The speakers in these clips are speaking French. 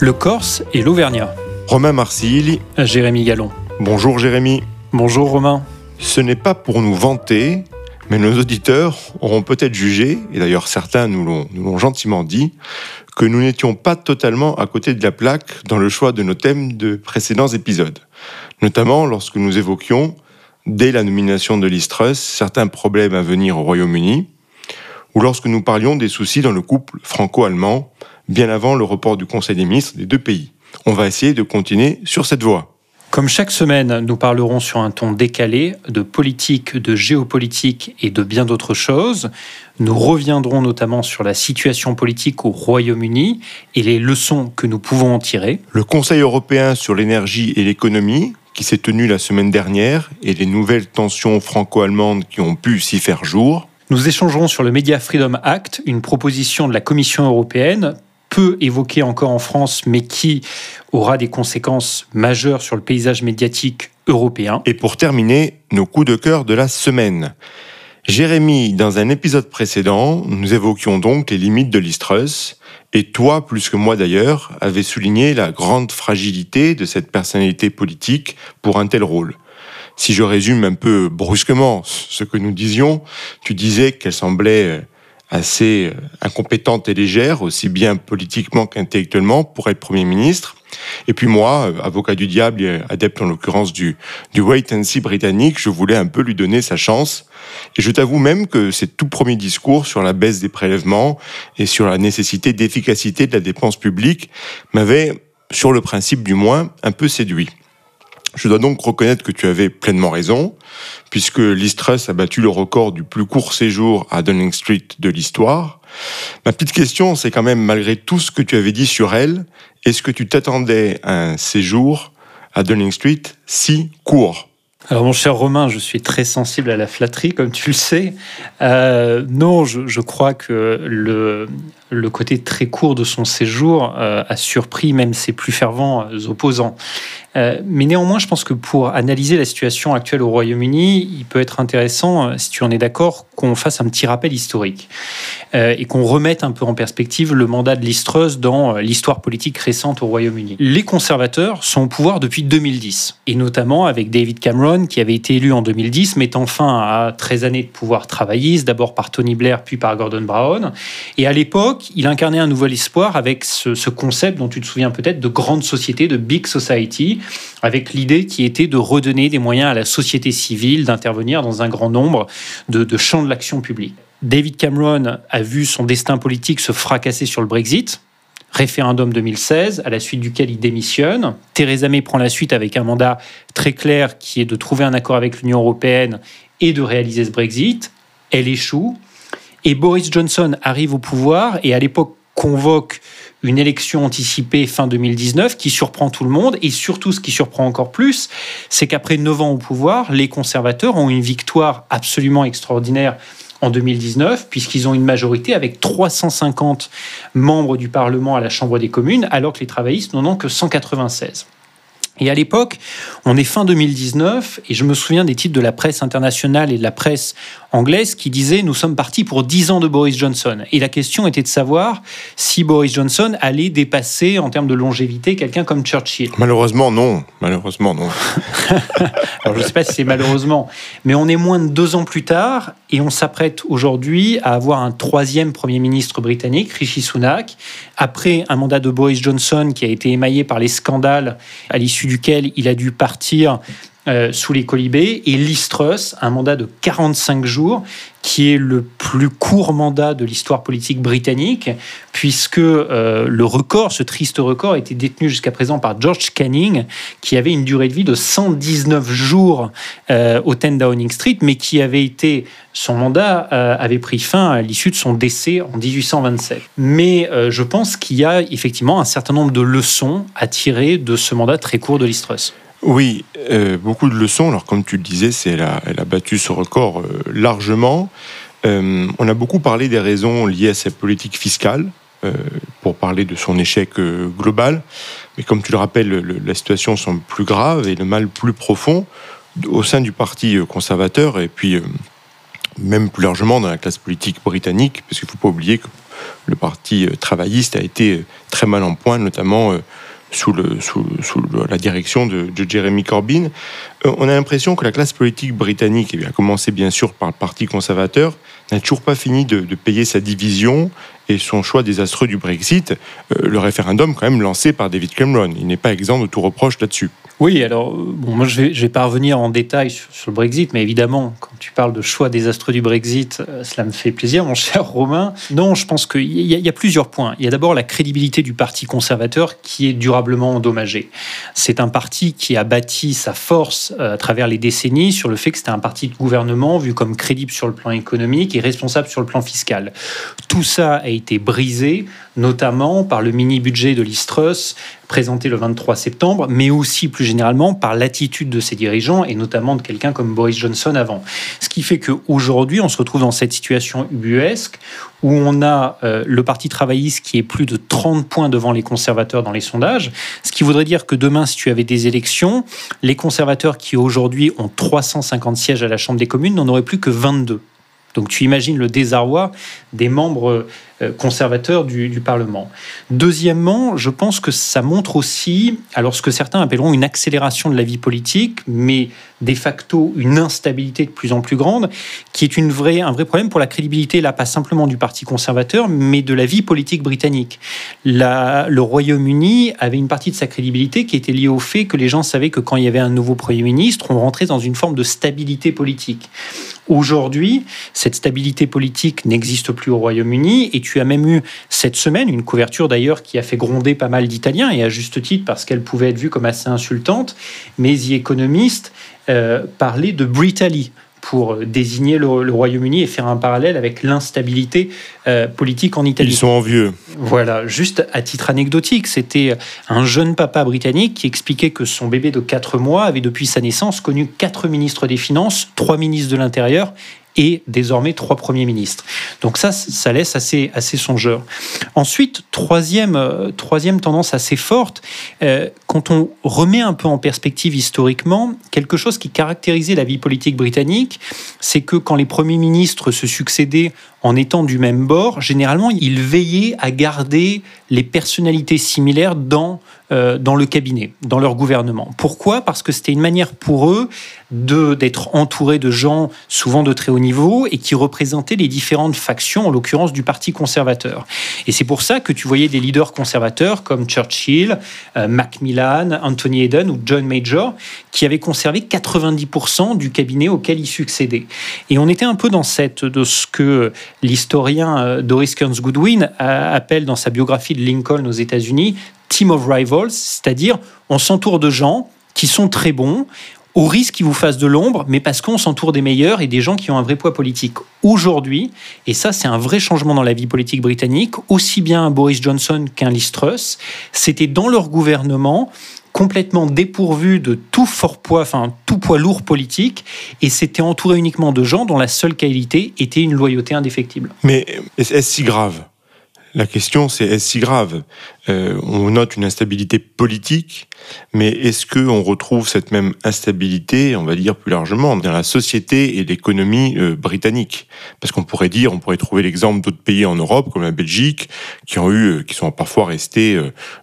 le Corse et l'Auvergnat. Romain Marsilli. Jérémy Gallon. Bonjour Jérémy. Bonjour Romain. Ce n'est pas pour nous vanter, mais nos auditeurs auront peut-être jugé, et d'ailleurs certains nous l'ont gentiment dit, que nous n'étions pas totalement à côté de la plaque dans le choix de nos thèmes de précédents épisodes. Notamment lorsque nous évoquions, dès la nomination de Listrus, certains problèmes à venir au Royaume-Uni, ou lorsque nous parlions des soucis dans le couple franco-allemand, bien avant le report du Conseil des ministres des deux pays. On va essayer de continuer sur cette voie. Comme chaque semaine, nous parlerons sur un ton décalé de politique, de géopolitique et de bien d'autres choses. Nous reviendrons notamment sur la situation politique au Royaume-Uni et les leçons que nous pouvons en tirer. Le Conseil européen sur l'énergie et l'économie, qui s'est tenu la semaine dernière, et les nouvelles tensions franco-allemandes qui ont pu s'y faire jour. Nous échangerons sur le Media Freedom Act, une proposition de la Commission européenne peu évoquée encore en France, mais qui aura des conséquences majeures sur le paysage médiatique européen. Et pour terminer, nos coups de cœur de la semaine. Jérémy, dans un épisode précédent, nous évoquions donc les limites de l'Istrus, et toi, plus que moi d'ailleurs, avais souligné la grande fragilité de cette personnalité politique pour un tel rôle. Si je résume un peu brusquement ce que nous disions, tu disais qu'elle semblait assez euh, incompétente et légère, aussi bien politiquement qu'intellectuellement, pour être Premier ministre. Et puis moi, euh, avocat du diable et adepte en l'occurrence du, du wait and see britannique, je voulais un peu lui donner sa chance. Et je t'avoue même que ces tout premiers discours sur la baisse des prélèvements et sur la nécessité d'efficacité de la dépense publique m'avaient, sur le principe du moins, un peu séduit. Je dois donc reconnaître que tu avais pleinement raison, puisque l'Istrus a battu le record du plus court séjour à Downing Street de l'histoire. Ma petite question, c'est quand même, malgré tout ce que tu avais dit sur elle, est-ce que tu t'attendais à un séjour à Downing Street si court? Alors mon cher Romain, je suis très sensible à la flatterie, comme tu le sais. Euh, non, je, crois que le, le côté très court de son séjour euh, a surpris même ses plus fervents opposants. Euh, mais néanmoins, je pense que pour analyser la situation actuelle au Royaume-Uni, il peut être intéressant, euh, si tu en es d'accord, qu'on fasse un petit rappel historique et qu'on remette un peu en perspective le mandat de Listreuse dans l'histoire politique récente au Royaume-Uni. Les conservateurs sont au pouvoir depuis 2010, et notamment avec David Cameron, qui avait été élu en 2010, mettant fin à 13 années de pouvoir travailliste, d'abord par Tony Blair, puis par Gordon Brown. Et à l'époque, il incarnait un nouvel espoir avec ce, concept dont tu te souviens peut-être de grande société, de big society, avec l'idée qui était de redonner des moyens à la société civile d'intervenir dans un grand nombre de, champs de l'action publique. David Cameron a vu son destin politique se fracasser sur le Brexit, référendum 2016, à la suite duquel il démissionne. Theresa May prend la suite avec un mandat très clair qui est de trouver un accord avec l'Union européenne et de réaliser ce Brexit. Elle échoue. Et Boris Johnson arrive au pouvoir et à l'époque convoque une élection anticipée fin 2019 qui surprend tout le monde. Et surtout, ce qui surprend encore plus, c'est qu'après 9 ans au pouvoir, les conservateurs ont une victoire absolument extraordinaire en 2019, puisqu'ils ont une majorité avec 350 membres du Parlement à la Chambre des communes, alors que les travaillistes n'en ont que 196. Et à l'époque, on est fin 2019, et je me souviens des titres de la presse internationale et de la presse anglaise qui disaient Nous sommes partis pour 10 ans de Boris Johnson. Et la question était de savoir si Boris Johnson allait dépasser en termes de longévité quelqu'un comme Churchill. Malheureusement, non. Malheureusement, non. Alors, je ne sais pas si c'est malheureusement, mais on est moins de deux ans plus tard, et on s'apprête aujourd'hui à avoir un troisième Premier ministre britannique, Rishi Sunak, après un mandat de Boris Johnson qui a été émaillé par les scandales à l'issue duquel il a dû partir euh, sous les colibés, et Listrus, un mandat de 45 jours, qui est le plus court mandat de l'histoire politique britannique, puisque euh, le record, ce triste record, était détenu jusqu'à présent par George Canning, qui avait une durée de vie de 119 jours euh, au 10 Downing Street, mais qui avait été, son mandat avait pris fin à l'issue de son décès en 1827. Mais je pense qu'il y a effectivement un certain nombre de leçons à tirer de ce mandat très court de Listrus. Oui, euh, beaucoup de leçons. Alors, comme tu le disais, c'est elle, a, elle a battu ce record euh, largement. Euh, on a beaucoup parlé des raisons liées à sa politique fiscale, pour parler de son échec global. Mais comme tu le rappelles, la situation semble plus grave et le mal plus profond au sein du Parti conservateur et puis même plus largement dans la classe politique britannique, parce qu'il ne faut pas oublier que le parti travailliste a été très mal en point, notamment sous, la direction de, Jeremy Corbyn. on a l'impression que la classe politique britannique, et a commencé bien sûr par le Parti conservateur, n'a toujours pas fini de, payer sa division et son choix désastreux du Brexit. le référendum, quand même, lancé par David Cameron. Il n'est pas exempt de tout reproche là-dessus. Oui, alors, bon, moi, je ne vais, pas revenir en détail sur, le Brexit, mais évidemment, quand tu parles de choix désastreux du Brexit, euh, cela me fait plaisir, mon cher Romain. Non, je pense qu'il y, y, a plusieurs points. Il y a d'abord la crédibilité du Parti conservateur qui est durablement endommagée. C'est un parti qui a bâti sa force euh, à travers les décennies sur le fait que c'était un parti de gouvernement vu comme crédible sur le plan économique et responsable sur le plan fiscal. Tout ça a été brisé, notamment par le mini-budget de l'Istrus présenté le 23 septembre, mais aussi plus généralement par l'attitude de ses dirigeants et notamment de quelqu'un comme Boris Johnson avant. Ce qui fait qu'aujourd'hui, on se retrouve dans cette situation ubuesque où on a euh, le Parti travailliste qui est plus de 30 points devant les conservateurs dans les sondages, ce qui voudrait dire que demain, si tu avais des élections, les conservateurs qui aujourd'hui ont 350 sièges à la Chambre des communes n'en auraient plus que 22. Donc tu imagines le désarroi des membres euh, conservateurs du, Parlement. Deuxièmement, je pense que ça montre aussi, alors ce que certains appelleront une accélération de la vie politique, mais de facto une instabilité de plus en plus grande, qui est une vraie, un vrai problème pour la crédibilité, là, pas simplement du Parti conservateur, mais de la vie politique britannique. le Royaume-Uni avait une partie de sa crédibilité qui était liée au fait que les gens savaient que quand il y avait un nouveau Premier ministre, on rentrait dans une forme de stabilité politique. Aujourd'hui, cette stabilité politique n'existe plus au Royaume-Uni et tu as même eu cette semaine une couverture d'ailleurs qui a fait gronder pas mal d'Italiens et à juste titre parce qu'elle pouvait être vue comme assez insultante. Mais The Economist euh, parlait de Britaly pour désigner le, Royaume-Uni et faire un parallèle avec l'instabilité euh, politique en Italie. Ils sont envieux. Voilà, juste à titre anecdotique, c'était un jeune papa britannique qui expliquait que son bébé de 4 mois avait depuis sa naissance connu quatre ministres des Finances, trois ministres de l'Intérieur et désormais trois premiers ministres. Donc ça, ça laisse assez, assez songeur. Ensuite, troisième, euh, troisième tendance assez forte, euh, quand on remet un peu en perspective historiquement, quelque chose qui caractérisait la vie politique britannique, c'est que quand les premiers ministres se succédaient en étant du même bord, généralement, ils veillaient à garder les personnalités similaires dans, euh, dans le cabinet, dans leur gouvernement. Pourquoi? Parce que c'était une manière pour eux d'être entourés de gens souvent de très haut niveau et qui représentaient les différentes factions, en l'occurrence du Parti conservateur. Et c'est pour ça que tu voyais des leaders conservateurs comme Churchill, euh, Macmillan, Anthony Eden ou John Major, qui avaient conservé 90% du cabinet auquel ils succédaient. Et on était un peu dans cette, de ce que l'historien euh, Doris Kearns Goodwin appelle dans sa biographie de Lincoln aux États-Unis Team of Rivals, c'est-à-dire on s'entoure de gens qui sont très bons, au risque qu'ils vous fassent de l'ombre, mais parce qu'on s'entoure des meilleurs et des gens qui ont un vrai poids politique. Aujourd'hui, et ça c'est un vrai changement dans la vie politique britannique, aussi bien Boris Johnson qu'un Liz Truss, c'était dans leur gouvernement complètement dépourvu de tout fort poids, enfin tout poids lourd politique, et c'était entouré uniquement de gens dont la seule qualité était une loyauté indéfectible. Mais est-ce si grave? La question, c'est est-ce si grave? Euh, On note une instabilité politique, mais est-ce que on retrouve cette même instabilité, on va dire plus largement, dans la société et l'économie euh, britannique? Parce qu'on pourrait dire, on pourrait trouver l'exemple d'autres pays en Europe, comme la Belgique, qui ont eu, euh, qui sont parfois restés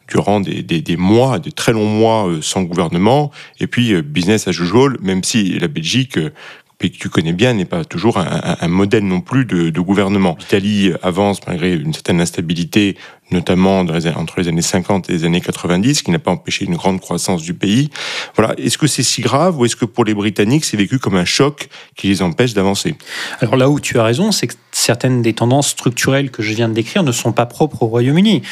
durant des, des, des, mois, des très longs mois sans gouvernement, et puis business as usual, même si la Belgique pays que tu connais bien, n'est pas toujours un, modèle non plus de, de gouvernement. L'Italie avance malgré une certaine instabilité notamment entre les années 50 et les années 90, qui n'a pas empêché une grande croissance du pays. Voilà. Est-ce que c'est si grave ou est-ce que pour les Britanniques, c'est vécu comme un choc qui les empêche d'avancer? Alors là où tu as raison, c'est que certaines des tendances structurelles que je viens de décrire ne sont pas propres au Royaume-Uni.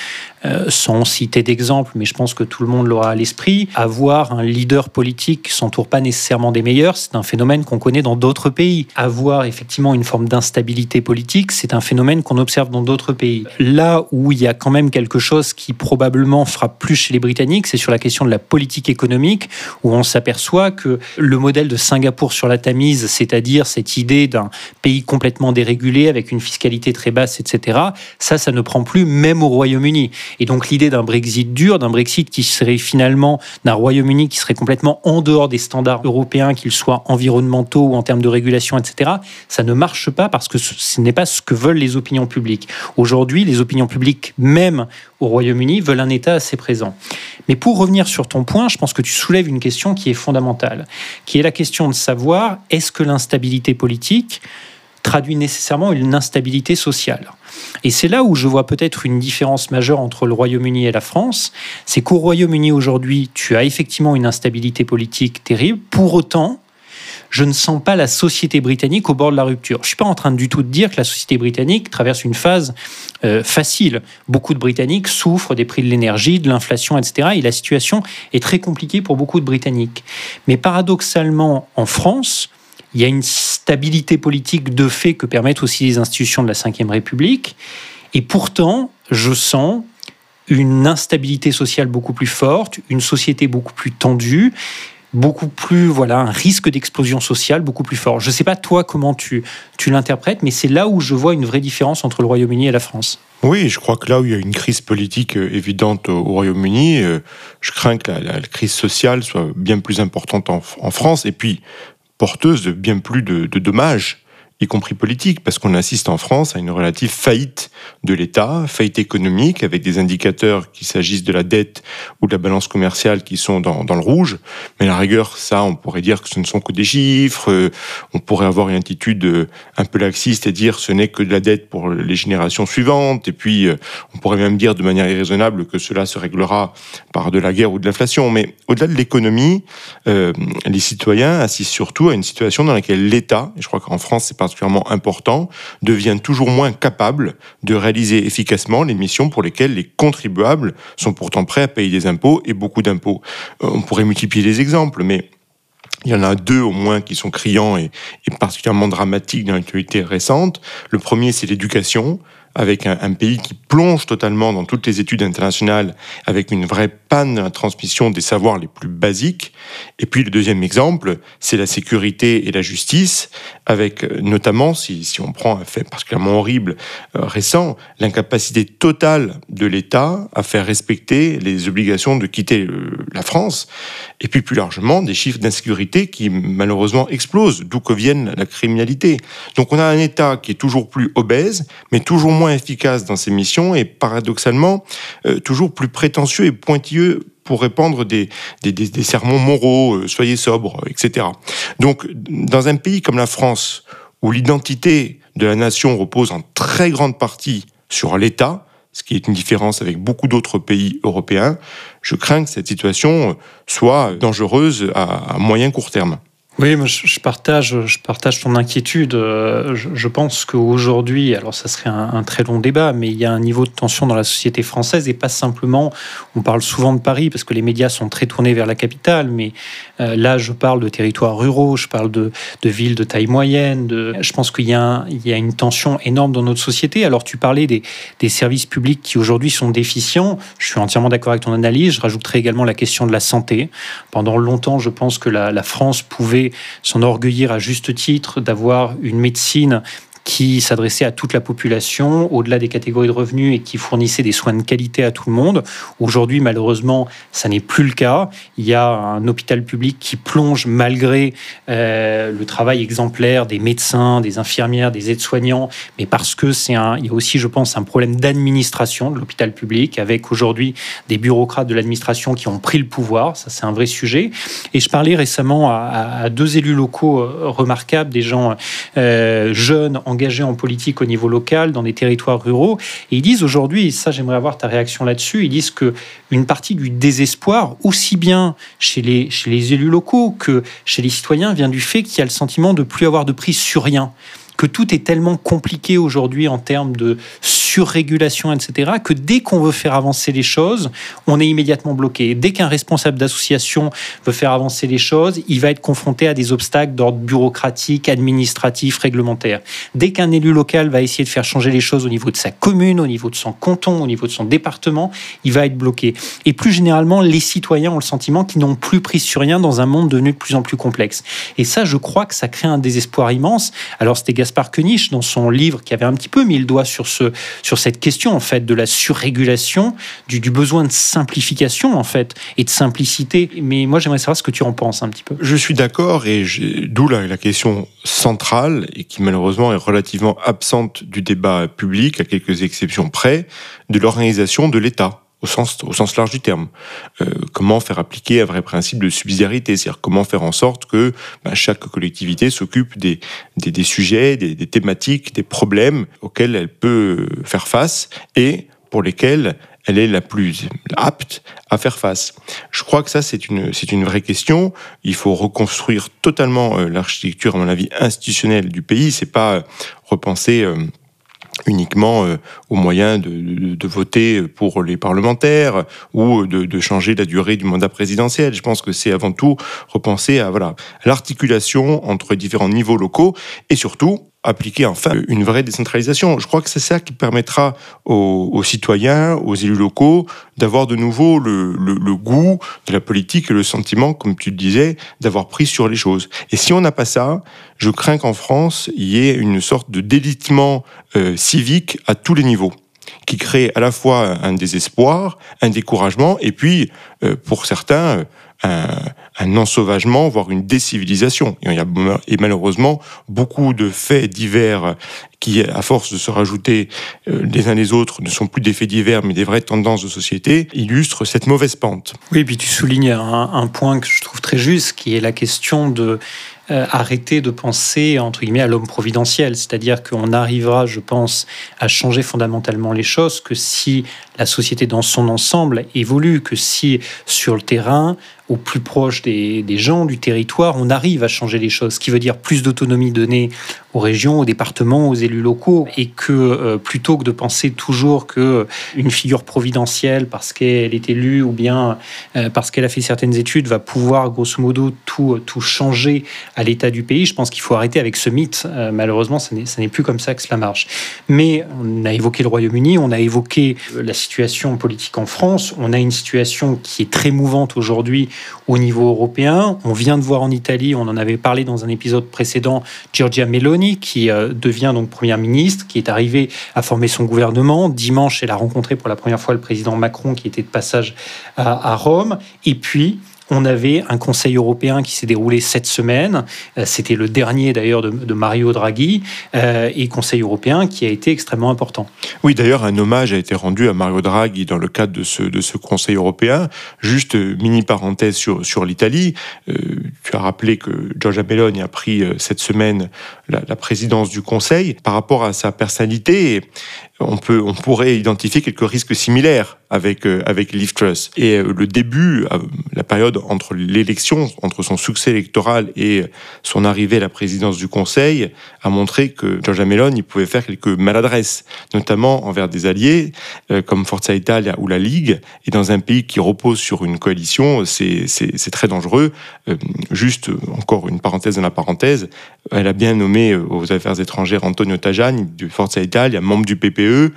Euh, sans citer d'exemple, mais je pense que tout le monde l'aura à l'esprit, avoir un leader politique qui s'entoure pas nécessairement des meilleurs, c'est un phénomène qu'on connaît dans d'autres pays. Avoir effectivement une forme d'instabilité politique, c'est un phénomène qu'on observe dans d'autres pays. Là où il y a même quelque chose qui probablement frappe plus chez les Britanniques, c'est sur la question de la politique économique, où on s'aperçoit que le modèle de Singapour sur la Tamise, c'est-à-dire cette idée d'un pays complètement dérégulé, avec une fiscalité très basse, etc. Ça, ça ne prend plus même au Royaume-Uni. Et donc l'idée d'un Brexit dur, d'un Brexit qui serait finalement d'un Royaume-Uni qui serait complètement en dehors des standards européens, qu'ils soient environnementaux ou en termes de régulation, etc., ça ne marche pas parce que ce n'est pas ce que veulent les opinions publiques. Aujourd'hui, les opinions publiques, au Royaume-Uni, veulent un État assez présent. Mais pour revenir sur ton point, je pense que tu soulèves une question qui est fondamentale, qui est la question de savoir est-ce que l'instabilité politique traduit nécessairement une instabilité sociale? Et c'est là où je vois peut-être une différence majeure entre le Royaume-Uni et la France. C'est qu'au Royaume-Uni aujourd'hui, tu as effectivement une instabilité politique terrible. Pour autant, je ne sens pas la société britannique au bord de la rupture. Je suis pas en train du tout de dire que la société britannique traverse une phase euh, facile. Beaucoup de Britanniques souffrent des prix de l'énergie, de l'inflation, etc. Et la situation est très compliquée pour beaucoup de Britanniques. Mais paradoxalement, en France, il y a une stabilité politique de fait que permettent aussi les institutions de la Ve République. Et pourtant, je sens une instabilité sociale beaucoup plus forte, une société beaucoup plus tendue, beaucoup plus, voilà, un risque d'explosion sociale beaucoup plus fort. Je ne sais pas toi comment tu, tu l'interprètes, mais c'est là où je vois une vraie différence entre le Royaume-Uni et la France. Oui, je crois que là où il y a une crise politique euh, évidente au Royaume-Uni, euh, je crains que la, crise sociale soit bien plus importante en, France et puis porteuse de bien plus de dommages y compris politique, parce qu'on assiste en France à une relative faillite de l'État, faillite économique, avec des indicateurs, qu'il s'agisse de la dette ou de la balance commerciale, qui sont dans, le rouge. Mais la rigueur, ça, on pourrait dire que ce ne sont que des chiffres. On pourrait avoir une attitude un peu laxiste et dire ce n'est que de la dette pour les générations suivantes. Et puis, on pourrait même dire de manière irraisonnable que cela se réglera par de la guerre ou de l'inflation. Mais au-delà de l'économie, euh, les citoyens assistent surtout à une situation dans laquelle l'État, et je crois qu'en France, c'est pas particulièrement important, devient toujours moins capable de réaliser efficacement les missions pour lesquelles les contribuables sont pourtant prêts à payer des impôts et beaucoup d'impôts. Euh, on pourrait multiplier les exemples, mais il y en a deux au moins qui sont criants et, et particulièrement dramatiques dans l'actualité récente. Le premier, c'est l'éducation avec un, pays qui plonge totalement dans toutes les études internationales, avec une vraie panne la transmission des savoirs les plus basiques. Et puis le deuxième exemple, c'est la sécurité et la justice, avec euh, notamment, si, si on prend un fait particulièrement horrible euh, récent, l'incapacité totale de l'État à faire respecter les obligations de quitter euh, la France, et puis plus largement des chiffres d'insécurité qui malheureusement explosent, d'où que vienne la criminalité. Donc on a un État qui est toujours plus obèse, mais toujours moins efficace dans ses missions et paradoxalement euh, toujours plus prétentieux et pointilleux pour répandre des, des, sermons moraux, euh, soyez sobres, etc. Donc, dans un pays comme la France, où l'identité de la nation repose en très grande partie sur l'État, ce qui est une différence avec beaucoup d'autres pays européens, je crains que cette situation soit dangereuse à moyen court terme. Oui, je partage, je partage ton inquiétude. Euh, je pense qu'aujourd'hui, alors ça serait un, très long débat, mais il y a un niveau de tension dans la société française et pas simplement. On parle souvent de Paris parce que les médias sont très tournés vers la capitale, mais euh, là, je parle de territoires ruraux, je parle de, villes de taille moyenne. De, je pense qu'il y, a une tension énorme dans notre société. Alors, tu parlais des, services publics qui aujourd'hui sont déficients. Je suis entièrement d'accord avec ton analyse. Je rajouterai également la question de la santé. Pendant longtemps, je pense que la France pouvait s'enorgueillir à juste titre d'avoir une médecine qui s'adressait à toute la population, au-delà des catégories de revenus et qui fournissait des soins de qualité à tout le monde. Aujourd'hui, malheureusement, ça n'est plus le cas. Il y a un hôpital public qui plonge malgré euh, le travail exemplaire des médecins, des infirmières, des aides-soignants, mais parce que c'est un, il y a aussi, je pense, un problème d'administration de l'hôpital public avec aujourd'hui des bureaucrates de l'administration qui ont pris le pouvoir. Ça, c'est un vrai sujet. Et je parlais récemment à, deux élus locaux euh, remarquables, des gens euh, jeunes, engagés en politique au niveau local, dans des territoires ruraux. Et ils disent aujourd'hui, et ça j'aimerais avoir ta réaction là-dessus, ils disent que une partie du désespoir, aussi bien chez les, chez les élus locaux que chez les citoyens, vient du fait qu'il y a le sentiment de plus avoir de prise sur rien que tout est tellement compliqué aujourd'hui en termes de surrégulation, etc., que dès qu'on veut faire avancer les choses, on est immédiatement bloqué. Dès qu'un responsable d'association veut faire avancer les choses, il va être confronté à des obstacles d'ordre bureaucratique, administratif, réglementaire. Dès qu'un élu local va essayer de faire changer les choses au niveau de sa commune, au niveau de son canton, au niveau de son département, il va être bloqué. Et plus généralement, les citoyens ont le sentiment qu'ils n'ont plus pris sur rien dans un monde devenu de plus en plus complexe. Et ça, je crois que ça crée un désespoir immense. Alors, c'était Gaspard Koenig dans son livre qui avait un petit peu mis le doigt sur, ce, sur cette question en fait de la surrégulation, du, besoin de simplification en fait et de simplicité. Mais moi j'aimerais savoir ce que tu en penses un petit peu. Je suis d'accord et d'où la question centrale et qui malheureusement est relativement absente du débat public à quelques exceptions près de l'organisation de l'État au sens, au sens large du terme. Euh, comment faire appliquer un vrai principe de subsidiarité, c'est-à-dire comment faire en sorte que bah, chaque collectivité s'occupe des, des, des, sujets, des, des, thématiques, des problèmes auxquels elle peut faire face et pour lesquels elle est la plus apte à faire face. Je crois que ça, c'est une, c'est une vraie question. Il faut reconstruire totalement euh, l'architecture, à mon avis, institutionnelle du pays. C'est pas repenser euh, uniquement euh, au moyen de, de, voter pour les parlementaires ou de, de, changer la durée du mandat présidentiel. Je pense que c'est avant tout repenser à voilà l'articulation entre différents niveaux locaux et surtout appliquer enfin une vraie décentralisation. Je crois que c'est ça qui permettra aux, citoyens, aux élus locaux, d'avoir de nouveau le, goût de la politique et le sentiment, comme tu le disais, d'avoir pris sur les choses. Et si on n'a pas ça, je crains qu'en France, il y ait une sorte de délitement euh, civique à tous les niveaux qui crée à la fois un désespoir, un découragement, et puis, euh, pour certains, un, un, ensauvagement, voire une décivilisation. il y a et malheureusement beaucoup de faits divers qui, à force de se rajouter euh, les uns les autres, ne sont plus des faits divers, mais des vraies tendances de société, illustrent cette mauvaise pente. Oui, et puis tu soulignes un, point que je trouve très juste, qui est la question de euh, arrêter de penser entre guillemets à l'homme providentiel, c'est-à-dire qu'on arrivera, je pense, à changer fondamentalement les choses que si la société dans son ensemble évolue, que si sur le terrain au plus proche des, gens, du territoire, on arrive à changer les choses, ce qui veut dire plus d'autonomie donnée aux régions, aux départements, aux élus locaux, et que euh, plutôt que de penser toujours que une figure providentielle, parce qu'elle est élue ou bien euh, parce qu'elle a fait certaines études, va pouvoir grosso modo tout, tout changer à l'état du pays, je pense qu'il faut arrêter avec ce mythe. Euh, malheureusement, ce n'est plus comme ça que cela marche. Mais on a évoqué le Royaume-Uni, on a évoqué la situation politique en France, on a une situation qui est très mouvante aujourd'hui au niveau européen. On vient de voir en Italie, on en avait parlé dans un épisode précédent, Giorgia Meloni, qui euh, devient donc première ministre, qui est arrivée à former son gouvernement. Dimanche, elle a rencontré pour la première fois le président Macron, qui était de passage à, à Rome. Et puis, on avait un Conseil européen qui s'est déroulé cette semaine. Euh, c'était le dernier d'ailleurs de, Mario Draghi euh, et Conseil européen qui a été extrêmement important. Oui, d'ailleurs, un hommage a été rendu à Mario Draghi dans le cadre de ce, de ce Conseil européen. Juste euh, mini parenthèse sur, sur l'Italie. Tu as rappelé que Giorgia Meloni a pris cette semaine la, présidence du Conseil. Par rapport à sa personnalité, on, peut, on pourrait identifier quelques risques similaires avec, euh, avec Liv Truss. Et euh, le début, euh, la période entre l'élection, entre son succès électoral et son arrivée à la présidence du Conseil, a montré que Giorgia Meloni pouvait faire quelques maladresses, notamment envers des alliés comme Forza Italia ou la Ligue. Et dans un pays qui repose sur une coalition, c'est très dangereux. Juste encore une parenthèse dans la parenthèse, elle a bien nommé aux affaires étrangères Antonio Tajani de Forza Italia, membre du PPE, euh,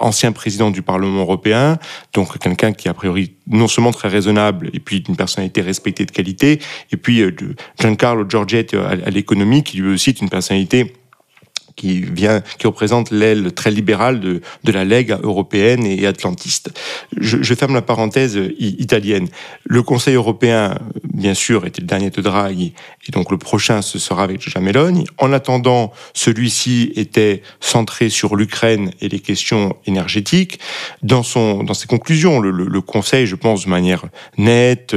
ancien président du Parlement européen, donc quelqu'un qui a priori non seulement très raisonnable et puis d'une personnalité respectée de qualité, et puis euh, Giancarlo Giorgetti à l'économie qui lui aussi est une personnalité qui vient, qui représente l'aile très libérale de, de la Lega européenne et atlantiste. Je, je, ferme la parenthèse italienne. Le Conseil européen, bien sûr, était le dernier de Draghi, et donc le prochain, ce sera avec Giorgia Meloni. En attendant, celui-ci était centré sur l'Ukraine et les questions énergétiques. Dans son, dans ses conclusions, le, le, le Conseil, je pense, de manière nette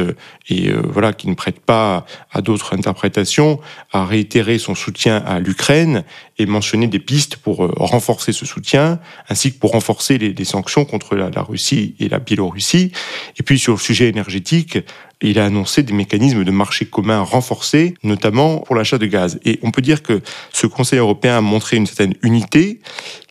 et euh, voilà, qui ne prête pas à d'autres interprétations, a réitéré son soutien à l'Ukraine et mentionné des pistes pour euh, renforcer ce soutien, ainsi que pour renforcer les, sanctions contre la, Russie et la Biélorussie. Et puis sur le sujet énergétique, il a annoncé des mécanismes de marché commun renforcés, notamment pour l'achat de gaz. Et on peut dire que ce Conseil européen a montré une certaine unité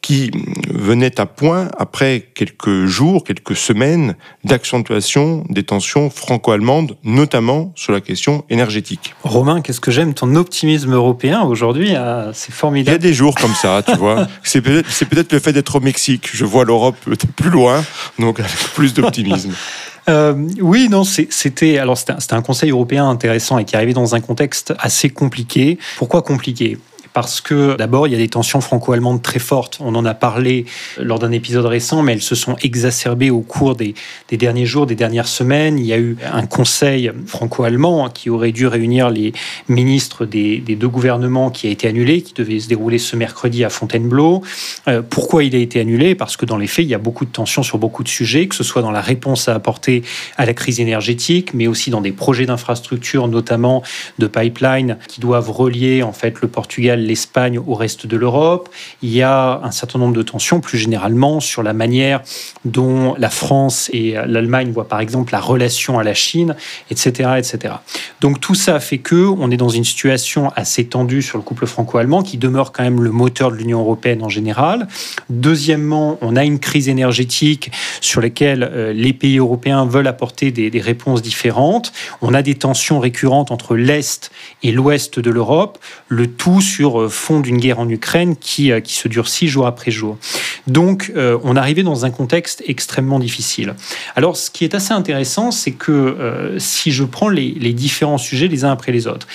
qui venait à point après quelques jours, quelques semaines d'accentuation des tensions franco-allemandes, notamment sur la question énergétique. Romain, qu'est-ce que j'aime ton optimisme européen aujourd'hui ah, C'est formidable. Il y a des jours comme ça, tu vois. C'est peut-être peut le fait d'être au Mexique. Je vois l'Europe plus loin, donc avec plus d'optimisme. Euh, oui, non, c'était alors c'était un, un, Conseil européen intéressant et qui arrivait dans un contexte assez compliqué. Pourquoi compliqué? Parce que d'abord, il y a des tensions franco-allemandes très fortes. On en a parlé lors d'un épisode récent, mais elles se sont exacerbées au cours des, derniers jours, des dernières semaines. Il y a eu un conseil franco-allemand qui aurait dû réunir les ministres des, deux gouvernements qui a été annulé, qui devait se dérouler ce mercredi à Fontainebleau. Euh, pourquoi il a été annulé? Parce que dans les faits, il y a beaucoup de tensions sur beaucoup de sujets, que ce soit dans la réponse à apporter à la crise énergétique, mais aussi dans des projets d'infrastructure, notamment de pipeline, qui doivent relier en fait le Portugal, l'Espagne au reste de l'Europe. Il y a un certain nombre de tensions plus généralement sur la manière dont la France et l'Allemagne voient par exemple la relation à la Chine, etc., etc. Donc tout ça fait que on est dans une situation assez tendue sur le couple franco-allemand qui demeure quand même le moteur de l'Union européenne en général. Deuxièmement, on a une crise énergétique sur laquelle euh, les pays européens veulent apporter des, des réponses différentes. On a des tensions récurrentes entre l'Est et l'Ouest de l'Europe, le tout sur euh, fond d'une guerre en Ukraine qui, euh, qui se durcit jour après jour. Donc, on arrivait dans un contexte extrêmement difficile. Alors, ce qui est assez intéressant, c'est que si je prends les différents sujets les uns après les autres,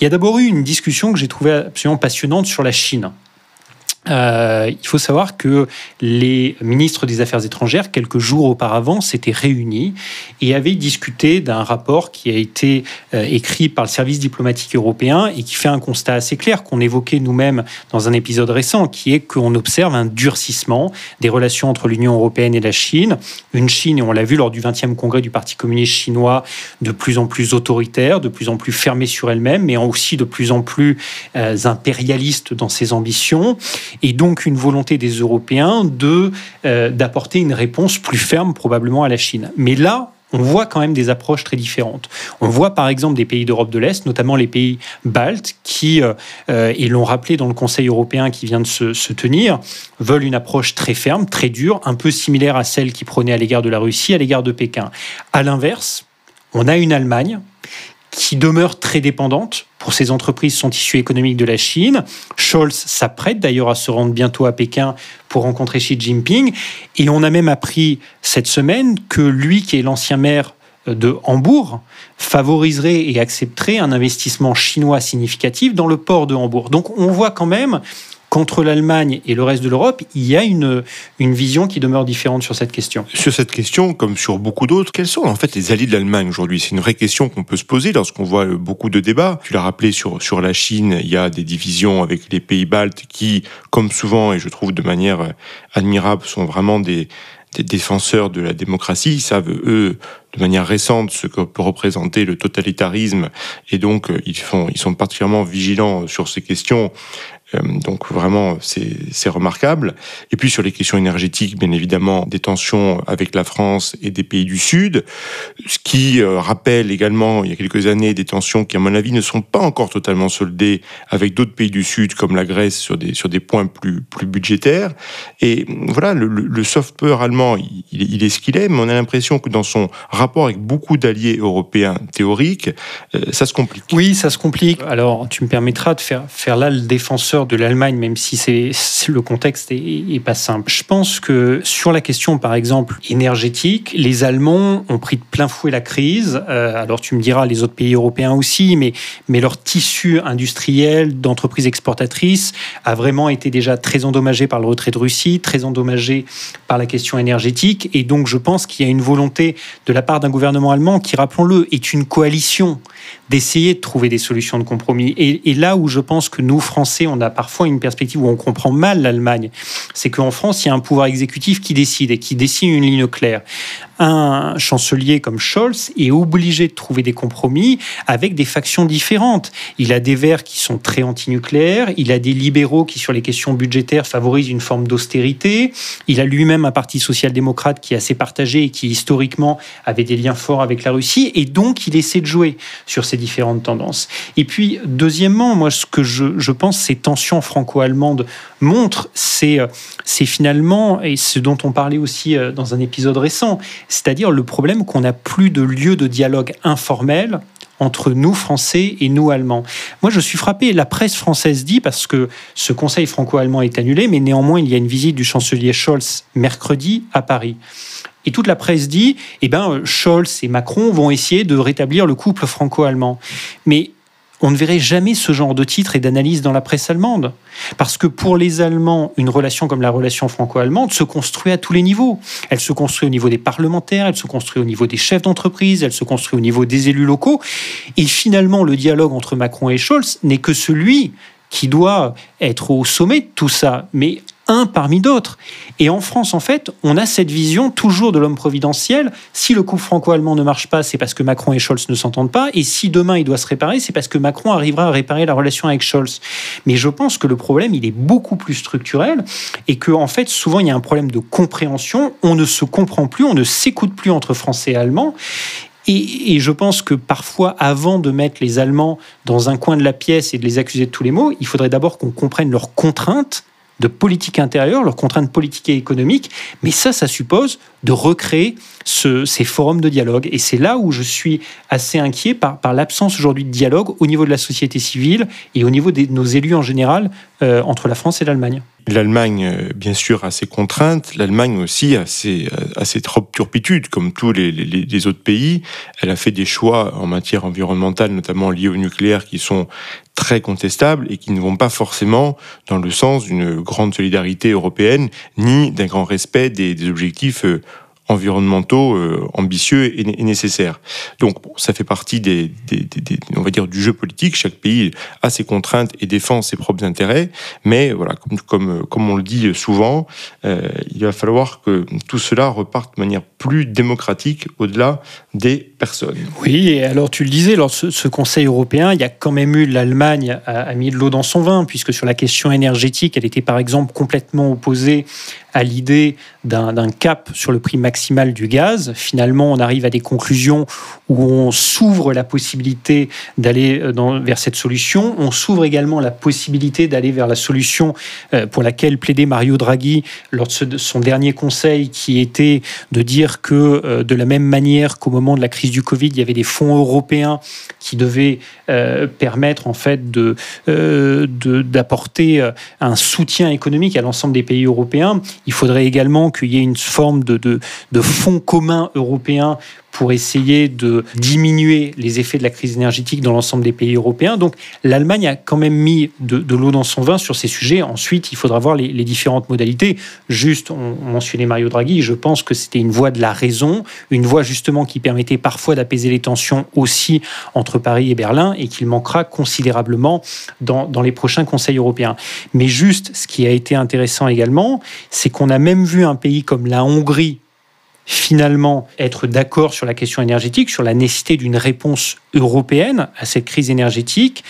il y a d'abord eu une discussion que j'ai trouvée absolument passionnante sur la Chine. Euh, il faut savoir que les ministres des Affaires étrangères, quelques jours auparavant, s'étaient réunis et avaient discuté d'un rapport qui a été euh, écrit par le service diplomatique européen et qui fait un constat assez clair qu'on évoquait nous-mêmes dans un épisode récent, qui est qu'on observe un durcissement des relations entre l'Union européenne et la Chine. Une Chine, et on l'a vu lors du 20e congrès du Parti communiste chinois, de plus en plus autoritaire, de plus en plus fermée sur elle-même, mais aussi de plus en plus euh, impérialiste dans ses ambitions et donc une volonté des Européens de euh, d'apporter une réponse plus ferme probablement à la Chine. Mais là, on voit quand même des approches très différentes. On voit par exemple des pays d'Europe de l'Est, notamment les pays baltes, qui, euh, euh, et l'ont rappelé dans le Conseil européen qui vient de se, tenir, veulent une approche très ferme, très dure, un peu similaire à celle qui prenait à l'égard de la Russie, à l'égard de Pékin. À l'inverse, on a une Allemagne qui demeure très dépendante pour ses entreprises son tissu économique de la Chine. Scholz s'apprête d'ailleurs à se rendre bientôt à Pékin pour rencontrer Xi Jinping. Et on a même appris cette semaine que lui, qui est l'ancien maire de Hambourg, favoriserait et accepterait un investissement chinois significatif dans le port de Hambourg. Donc on voit quand même qu'entre l'Allemagne et le reste de l'Europe, il y a une, une vision qui demeure différente sur cette question. Sur cette question, comme sur beaucoup d'autres, quels sont en fait les alliés de l'Allemagne aujourd'hui? C'est une vraie question qu'on peut se poser lorsqu'on voit beaucoup de débats. Tu l'as rappelé sur, sur la Chine, il y a des divisions avec les pays baltes qui, comme souvent, et je trouve de manière admirable, sont vraiment des, des défenseurs de la démocratie. Ils savent, eux, de manière récente, ce que peut représenter le totalitarisme. Et donc, ils, font, ils sont particulièrement vigilants sur ces questions. Euh, donc vraiment, c'est remarquable. Et puis sur les questions énergétiques, bien évidemment, des tensions avec la France et des pays du Sud, ce qui euh, rappelle également, il y a quelques années, des tensions qui, à mon avis, ne sont pas encore totalement soldées avec d'autres pays du Sud, comme la Grèce, sur des, sur des points plus, plus budgétaires. Et voilà, le, le soft power allemand, il, il est ce qu'il est, mais on a l'impression que dans son rapport avec beaucoup d'alliés européens théoriques, euh, ça se complique. Oui, ça se complique. Alors, tu me permettras de faire, faire là le défenseur de l'Allemagne, même si c'est le contexte est, pas simple. Je pense que sur la question, par exemple, énergétique, les Allemands ont pris de plein fouet la crise. Euh, alors tu me diras, les autres pays européens aussi, mais, mais leur tissu industriel d'entreprises exportatrices a vraiment été déjà très endommagé par le retrait de Russie, très endommagé par la question énergétique. Et donc je pense qu'il y a une volonté de la part d'un gouvernement allemand qui, rappelons-le, est une coalition d'essayer de trouver des solutions de compromis. Et, et là où je pense que nous, Français, on a parfois une perspective où on comprend mal l'Allemagne, c'est qu'en France, il y a un pouvoir exécutif qui décide et qui dessine une ligne claire un chancelier comme Scholz est obligé de trouver des compromis avec des factions différentes. Il a des Verts qui sont très antinucléaires, il a des libéraux qui, sur les questions budgétaires, favorisent une forme d'austérité. Il a lui-même un parti social-démocrate qui est assez partagé et qui, historiquement, avait des liens forts avec la Russie. Et donc, il essaie de jouer sur ces différentes tendances. Et puis, deuxièmement, moi, ce que je, je pense, ces tensions franco-allemandes montrent, c'est finalement, et ce dont on parlait aussi euh, dans un épisode récent, c'est-à-dire le problème qu'on n'a plus de lieu de dialogue informel entre nous Français et nous Allemands. Moi, je suis frappé. La presse française dit, parce que ce Conseil franco-allemand est annulé, mais néanmoins, il y a une visite du chancelier Scholz mercredi à Paris. Et toute la presse dit, eh ben, Scholz et Macron vont essayer de rétablir le couple franco-allemand. Mais on ne verrait jamais ce genre de titre et d'analyse dans la presse allemande. Parce que pour les Allemands, une relation comme la relation franco-allemande se construit à tous les niveaux. Elle se construit au niveau des parlementaires, elle se construit au niveau des chefs d'entreprise, elle se construit au niveau des élus locaux. Et finalement, le dialogue entre Macron et Scholz n'est que celui qui doit être au sommet de tout ça. Mais un parmi d'autres. Et en France, en fait, on a cette vision toujours de l'homme providentiel. Si le couple franco-allemand ne marche pas, c'est parce que Macron et Scholz ne s'entendent pas. Et si demain il doit se réparer, c'est parce que Macron arrivera à réparer la relation avec Scholz. Mais je pense que le problème, il est beaucoup plus structurel et que, en fait, souvent, il y a un problème de compréhension. On ne se comprend plus, on ne s'écoute plus entre Français et Allemands. Et, et, je pense que parfois, avant de mettre les Allemands dans un coin de la pièce et de les accuser de tous les maux, il faudrait d'abord qu'on comprenne leurs contraintes de politique intérieure, leurs contraintes politiques et économiques, mais ça, ça suppose de recréer ces forums de dialogue. Et c'est là où je suis assez inquiet par, par l'absence aujourd'hui de dialogue au niveau de la société civile et au niveau de nos élus en général euh, entre la France et l'Allemagne. L'Allemagne, euh, bien sûr, a ses contraintes. L'Allemagne aussi a ses, a ses turpitudes, comme tous les, les, autres pays. Elle a fait des choix en matière environnementale, notamment liés au nucléaire, qui sont très contestables et qui ne vont pas forcément dans le sens d'une grande solidarité européenne, ni d'un grand respect des, des objectifs euh, environnementaux euh, ambitieux et, nécessaires. Donc ça fait partie des, on va dire du jeu politique. Chaque pays a ses contraintes et défend ses propres intérêts, mais voilà, comme comme, comme on le dit souvent, euh, il va falloir que tout cela reparte de manière plus démocratique au-delà des personnes. Oui, et alors tu le disais, lors de ce, Conseil européen, il y a quand même eu l'Allemagne a, a mis de l'eau dans son vin, puisque sur la question énergétique, elle était par exemple complètement opposée à l'idée d'un cap sur le prix maximal du gaz. Finalement, on arrive à des conclusions où on s'ouvre la possibilité d'aller euh, vers cette solution. On s'ouvre également la possibilité d'aller vers la solution euh, pour laquelle plaidait Mario Draghi lors de son dernier conseil, qui était de dire que euh, de la même manière qu'au moment de la crise du Covid, il y avait des fonds européens qui devaient permettre en fait de d'apporter un soutien économique à l'ensemble des pays européens. Il faudrait également qu'il y ait une forme de, de, de fonds communs européens pour essayer de diminuer les effets de la crise énergétique dans l'ensemble des pays européens. Donc l'Allemagne a quand même mis de, l'eau dans son vin sur ces sujets. Ensuite, il faudra voir les, les différentes modalités. Juste, on, on, mentionnait Mario Draghi, je pense que c'était une voie de la raison, une voie justement qui permettait parfois d'apaiser les tensions aussi entre Paris et Berlin et qu'il manquera considérablement dans, les prochains conseils européens. Mais juste, ce qui a été intéressant également, c'est qu'on a même vu un pays comme la Hongrie finalement être d'accord sur la question énergétique, sur la nécessité d'une réponse européenne à cette crise énergétique.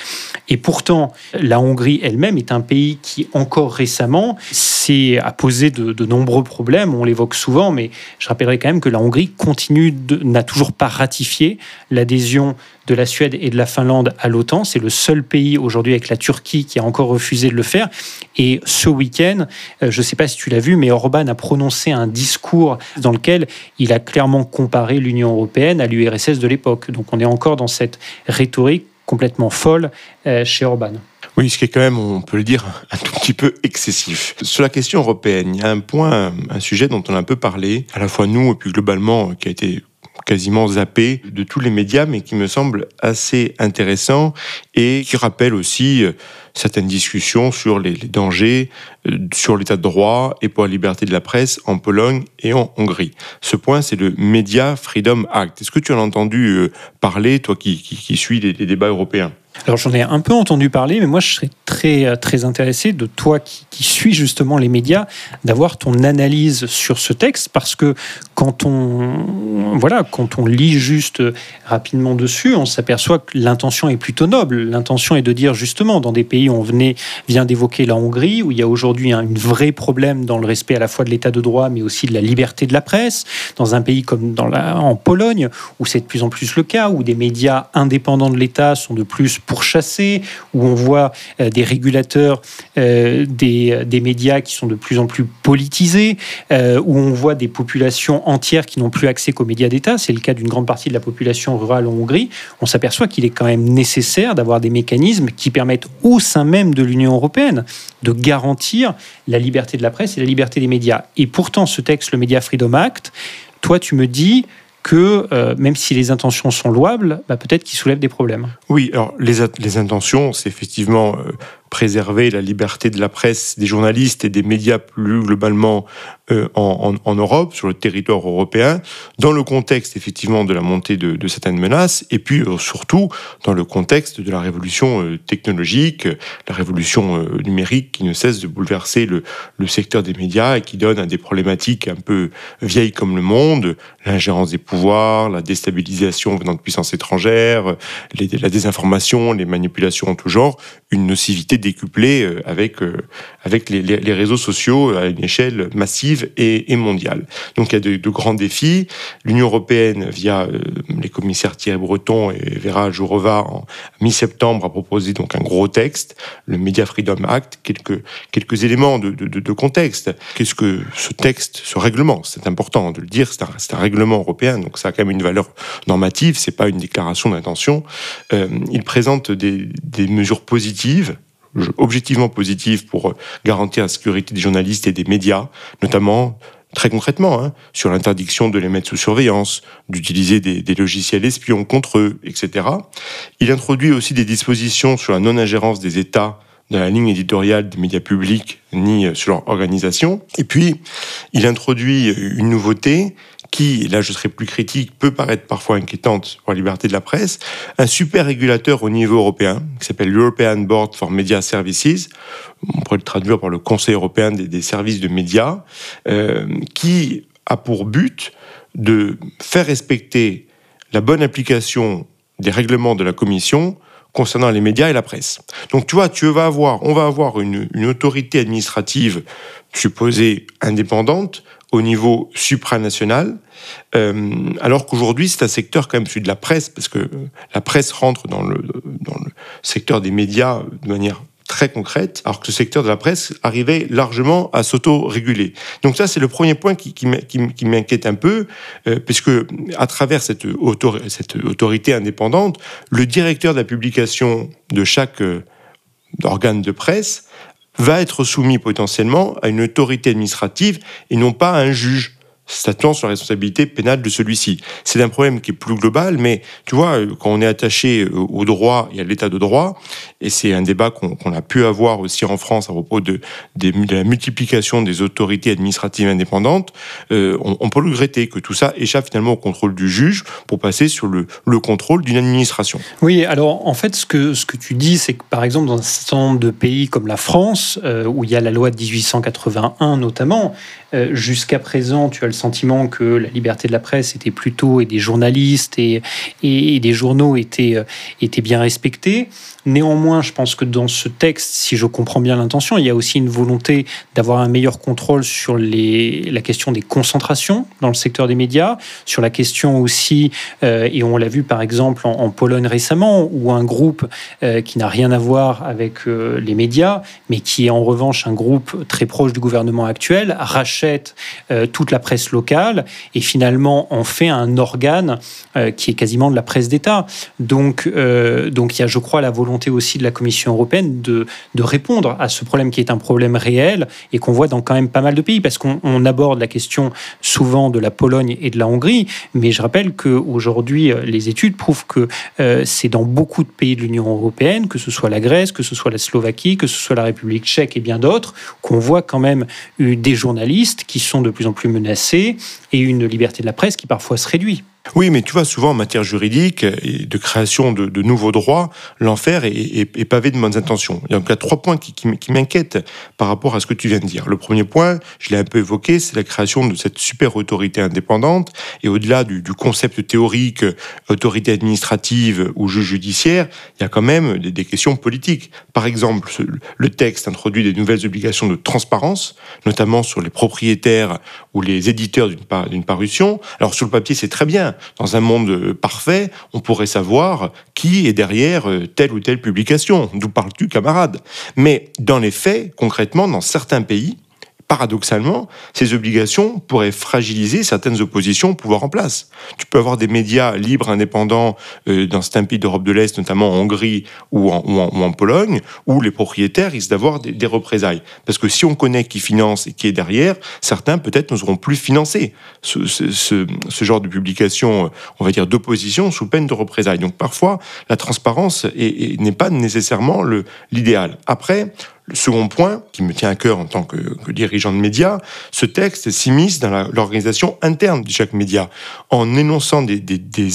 Et pourtant, la Hongrie elle-même est un pays qui, encore récemment, s'est a posé de, de, nombreux problèmes. On l'évoque souvent, mais je rappellerai quand même que la Hongrie continue n'a toujours pas ratifié l'adhésion de la Suède et de la Finlande à l'OTAN. C'est le seul pays aujourd'hui avec la Turquie qui a encore refusé de le faire. Et ce week-end, euh, je ne sais pas si tu l'as vu, mais Orban a prononcé un discours dans lequel il a clairement comparé l'Union européenne à l'URSS de l'époque. Donc on est encore dans cette rhétorique complètement folle euh, chez Orban. Oui, ce qui est quand même, on peut le dire, un tout petit peu excessif. Sur la question européenne, il y a un point, un sujet dont on a un peu parlé, à la fois nous et puis globalement, qui a été quasiment zappé de tous les médias, mais qui me semble assez intéressant et qui rappelle aussi euh, certaines discussions sur les, dangers, euh, sur l'état de droit et pour la liberté de la presse en Pologne et en Hongrie. Ce point, c'est le Media Freedom Act. Est-ce que tu en as entendu euh, parler, toi qui, suis les débats européens? Alors j'en ai un peu entendu parler, mais moi je serais très très intéressé de toi qui, qui suis justement les médias, d'avoir ton analyse sur ce texte, parce que quand on voilà, quand on lit juste rapidement dessus, on s'aperçoit que l'intention est plutôt noble. L'intention est de dire justement dans des pays, on venait vient d'évoquer la Hongrie, où il y a aujourd'hui un vrai problème dans le respect à la fois de l'état de droit, mais aussi de la liberté de la presse, dans un pays comme dans la, en Pologne, où c'est de plus en plus le cas, où des médias indépendants de l'État sont de plus pourchassés, où on voit euh, des régulateurs euh, des, des, médias qui sont de plus en plus politisés, euh, où on voit des populations entières qui n'ont plus accès qu'aux médias d'État. C'est le cas d'une grande partie de la population rurale en Hongrie. On s'aperçoit qu'il est quand même nécessaire d'avoir des mécanismes qui permettent au sein même de l'Union européenne de garantir la liberté de la presse et la liberté des médias. Et pourtant, ce texte, le Media Freedom Act, toi, tu me dis que même si les intentions sont louables, bah, peut-être qu'ils soulèvent des problèmes. Oui, alors les, les intentions, c'est effectivement préserver la liberté de la presse, des journalistes et des médias plus globalement euh, en, en, Europe, sur le territoire européen, dans le contexte effectivement de la montée de, de certaines menaces, et puis euh, surtout dans le contexte de la révolution euh, technologique, la révolution numérique qui ne cesse de bouleverser le, le, secteur des médias et qui donne à des problématiques un peu vieilles comme le monde, l'ingérence des pouvoirs, la déstabilisation venant de puissances étrangères, les, la désinformation, les manipulations en tout genre, une nocivité décuplé euh, avec, euh, avec les, réseaux sociaux à une échelle massive et, mondiale. Donc il y a de, grands défis. L'Union européenne, via euh, les commissaires Thierry Breton et Vera Jourova, en mi-septembre, a proposé donc un gros texte, le Media Freedom Act, quelques, quelques éléments de, de, contexte. Qu'est-ce que ce texte, ce règlement? C'est important de le dire, c'est un, règlement européen, donc ça a quand même une valeur normative, c'est pas une déclaration d'intention. Il présente des, des mesures positives objectivement positif pour garantir la sécurité des journalistes et des médias, notamment très concrètement, hein, sur l'interdiction de les mettre sous surveillance, d'utiliser des, des, logiciels espions contre eux, etc. Il introduit aussi des dispositions sur la non-ingérence des États dans la ligne éditoriale des médias publics ni sur leur organisation. Et puis, il introduit une nouveauté qui, là je serai plus critique, peut paraître parfois inquiétante pour la liberté de la presse, un super régulateur au niveau européen, qui s'appelle l'European Board for Media Services, on pourrait le traduire par le Conseil européen des, services de médias, euh, qui a pour but de faire respecter la bonne application des règlements de la Commission concernant les médias et la presse. Donc tu vois, tu vas avoir, on va avoir une autorité administrative supposée indépendante au niveau supranational, euh, alors qu'aujourd'hui c'est un secteur quand même celui de la presse, parce que la presse rentre dans le, dans le secteur des médias de manière très concrète, alors que ce secteur de la presse arrivait largement à s'auto-réguler. Donc ça, c'est le premier point qui, qui, qui m'inquiète un peu, euh, puisque à travers cette, autor cette autorité indépendante, le directeur de la publication de chaque euh, organe de presse va être soumis potentiellement à une autorité administrative et non pas à un juge statuant sur la responsabilité pénale de celui-ci. C'est un problème qui est plus global, mais tu vois, quand on est attaché au droit et à l'état de droit, et c'est un débat qu'on a pu avoir aussi en France à propos de, la multiplication des autorités administratives indépendantes, euh, on, peut regretter que tout ça échappe finalement au contrôle du juge pour passer sur le, le contrôle d'une administration. Oui, alors en fait, ce que, ce que tu dis, c'est que par exemple, dans un certain nombre de pays comme la France, euh, où il y a la loi de 1881 notamment, euh, jusqu'à présent, tu as le sentiment que la liberté de la presse était plutôt, et des journalistes et, des journaux étaient, euh, étaient bien respectés. Néanmoins, je pense que dans ce texte, si je comprends bien l'intention, il y a aussi une volonté d'avoir un meilleur contrôle sur les, la question des concentrations dans le secteur des médias, sur la question aussi, euh, et on l'a vu par exemple en, Pologne récemment, où un groupe qui n'a rien à voir avec les médias, mais qui est en revanche un groupe très proche du gouvernement actuel, rachète euh, toute la presse locale et finalement en fait un organe euh, qui est quasiment de la presse d'État. Donc, euh, donc il y a, je crois, la volonté aussi de la Commission européenne de, de répondre à ce problème qui est un problème réel et qu'on voit dans quand même pas mal de pays, parce qu'on aborde la question souvent de la Pologne et de la Hongrie, mais je rappelle qu'aujourd'hui, les études prouvent que c'est dans beaucoup de pays de l'Union européenne, que ce soit la Grèce, que ce soit la Slovaquie, que ce soit la République tchèque et bien d'autres, qu'on voit quand même des journalistes qui sont de plus en plus menacés et une liberté de la presse qui parfois se réduit. Oui, mais tu vois, souvent en matière juridique et de création de, nouveaux droits, l'enfer est, pavé de bonnes intentions. Il y a trois points qui, qui, qui m'inquiètent par rapport à ce que tu viens de dire. Le premier point, je l'ai un peu évoqué, c'est la création de cette super autorité indépendante. Et au-delà du, concept théorique, autorité administrative ou juge judiciaire, il y a quand même des, des questions politiques. Par exemple, le texte introduit des nouvelles obligations de transparence, notamment sur les propriétaires ou les éditeurs d'une parution. Alors sur le papier, c'est très bien dans un monde parfait, on pourrait savoir qui est derrière euh, telle ou telle publication. D'où parles-tu, camarade? Mais dans les faits, concrètement, dans certains pays, paradoxalement, ces obligations pourraient fragiliser certaines oppositions au pouvoir en place. Tu peux avoir des médias libres, indépendants euh, dans certains pays d'Europe de l'Est, notamment en Hongrie ou en, ou en, Pologne, où les propriétaires risquent d'avoir des, représailles. Parce que si on connaît qui finance et qui est derrière, certains peut-être n'oseront plus financer ce, ce, genre de publication, on va dire, d'opposition sous peine de représailles. Donc parfois, la transparence n'est pas nécessairement l'idéal. Après, le second point, qui me tient à cœur en tant que, dirigeant de médias, ce texte s'immisce dans l'organisation interne de chaque média, en énonçant des,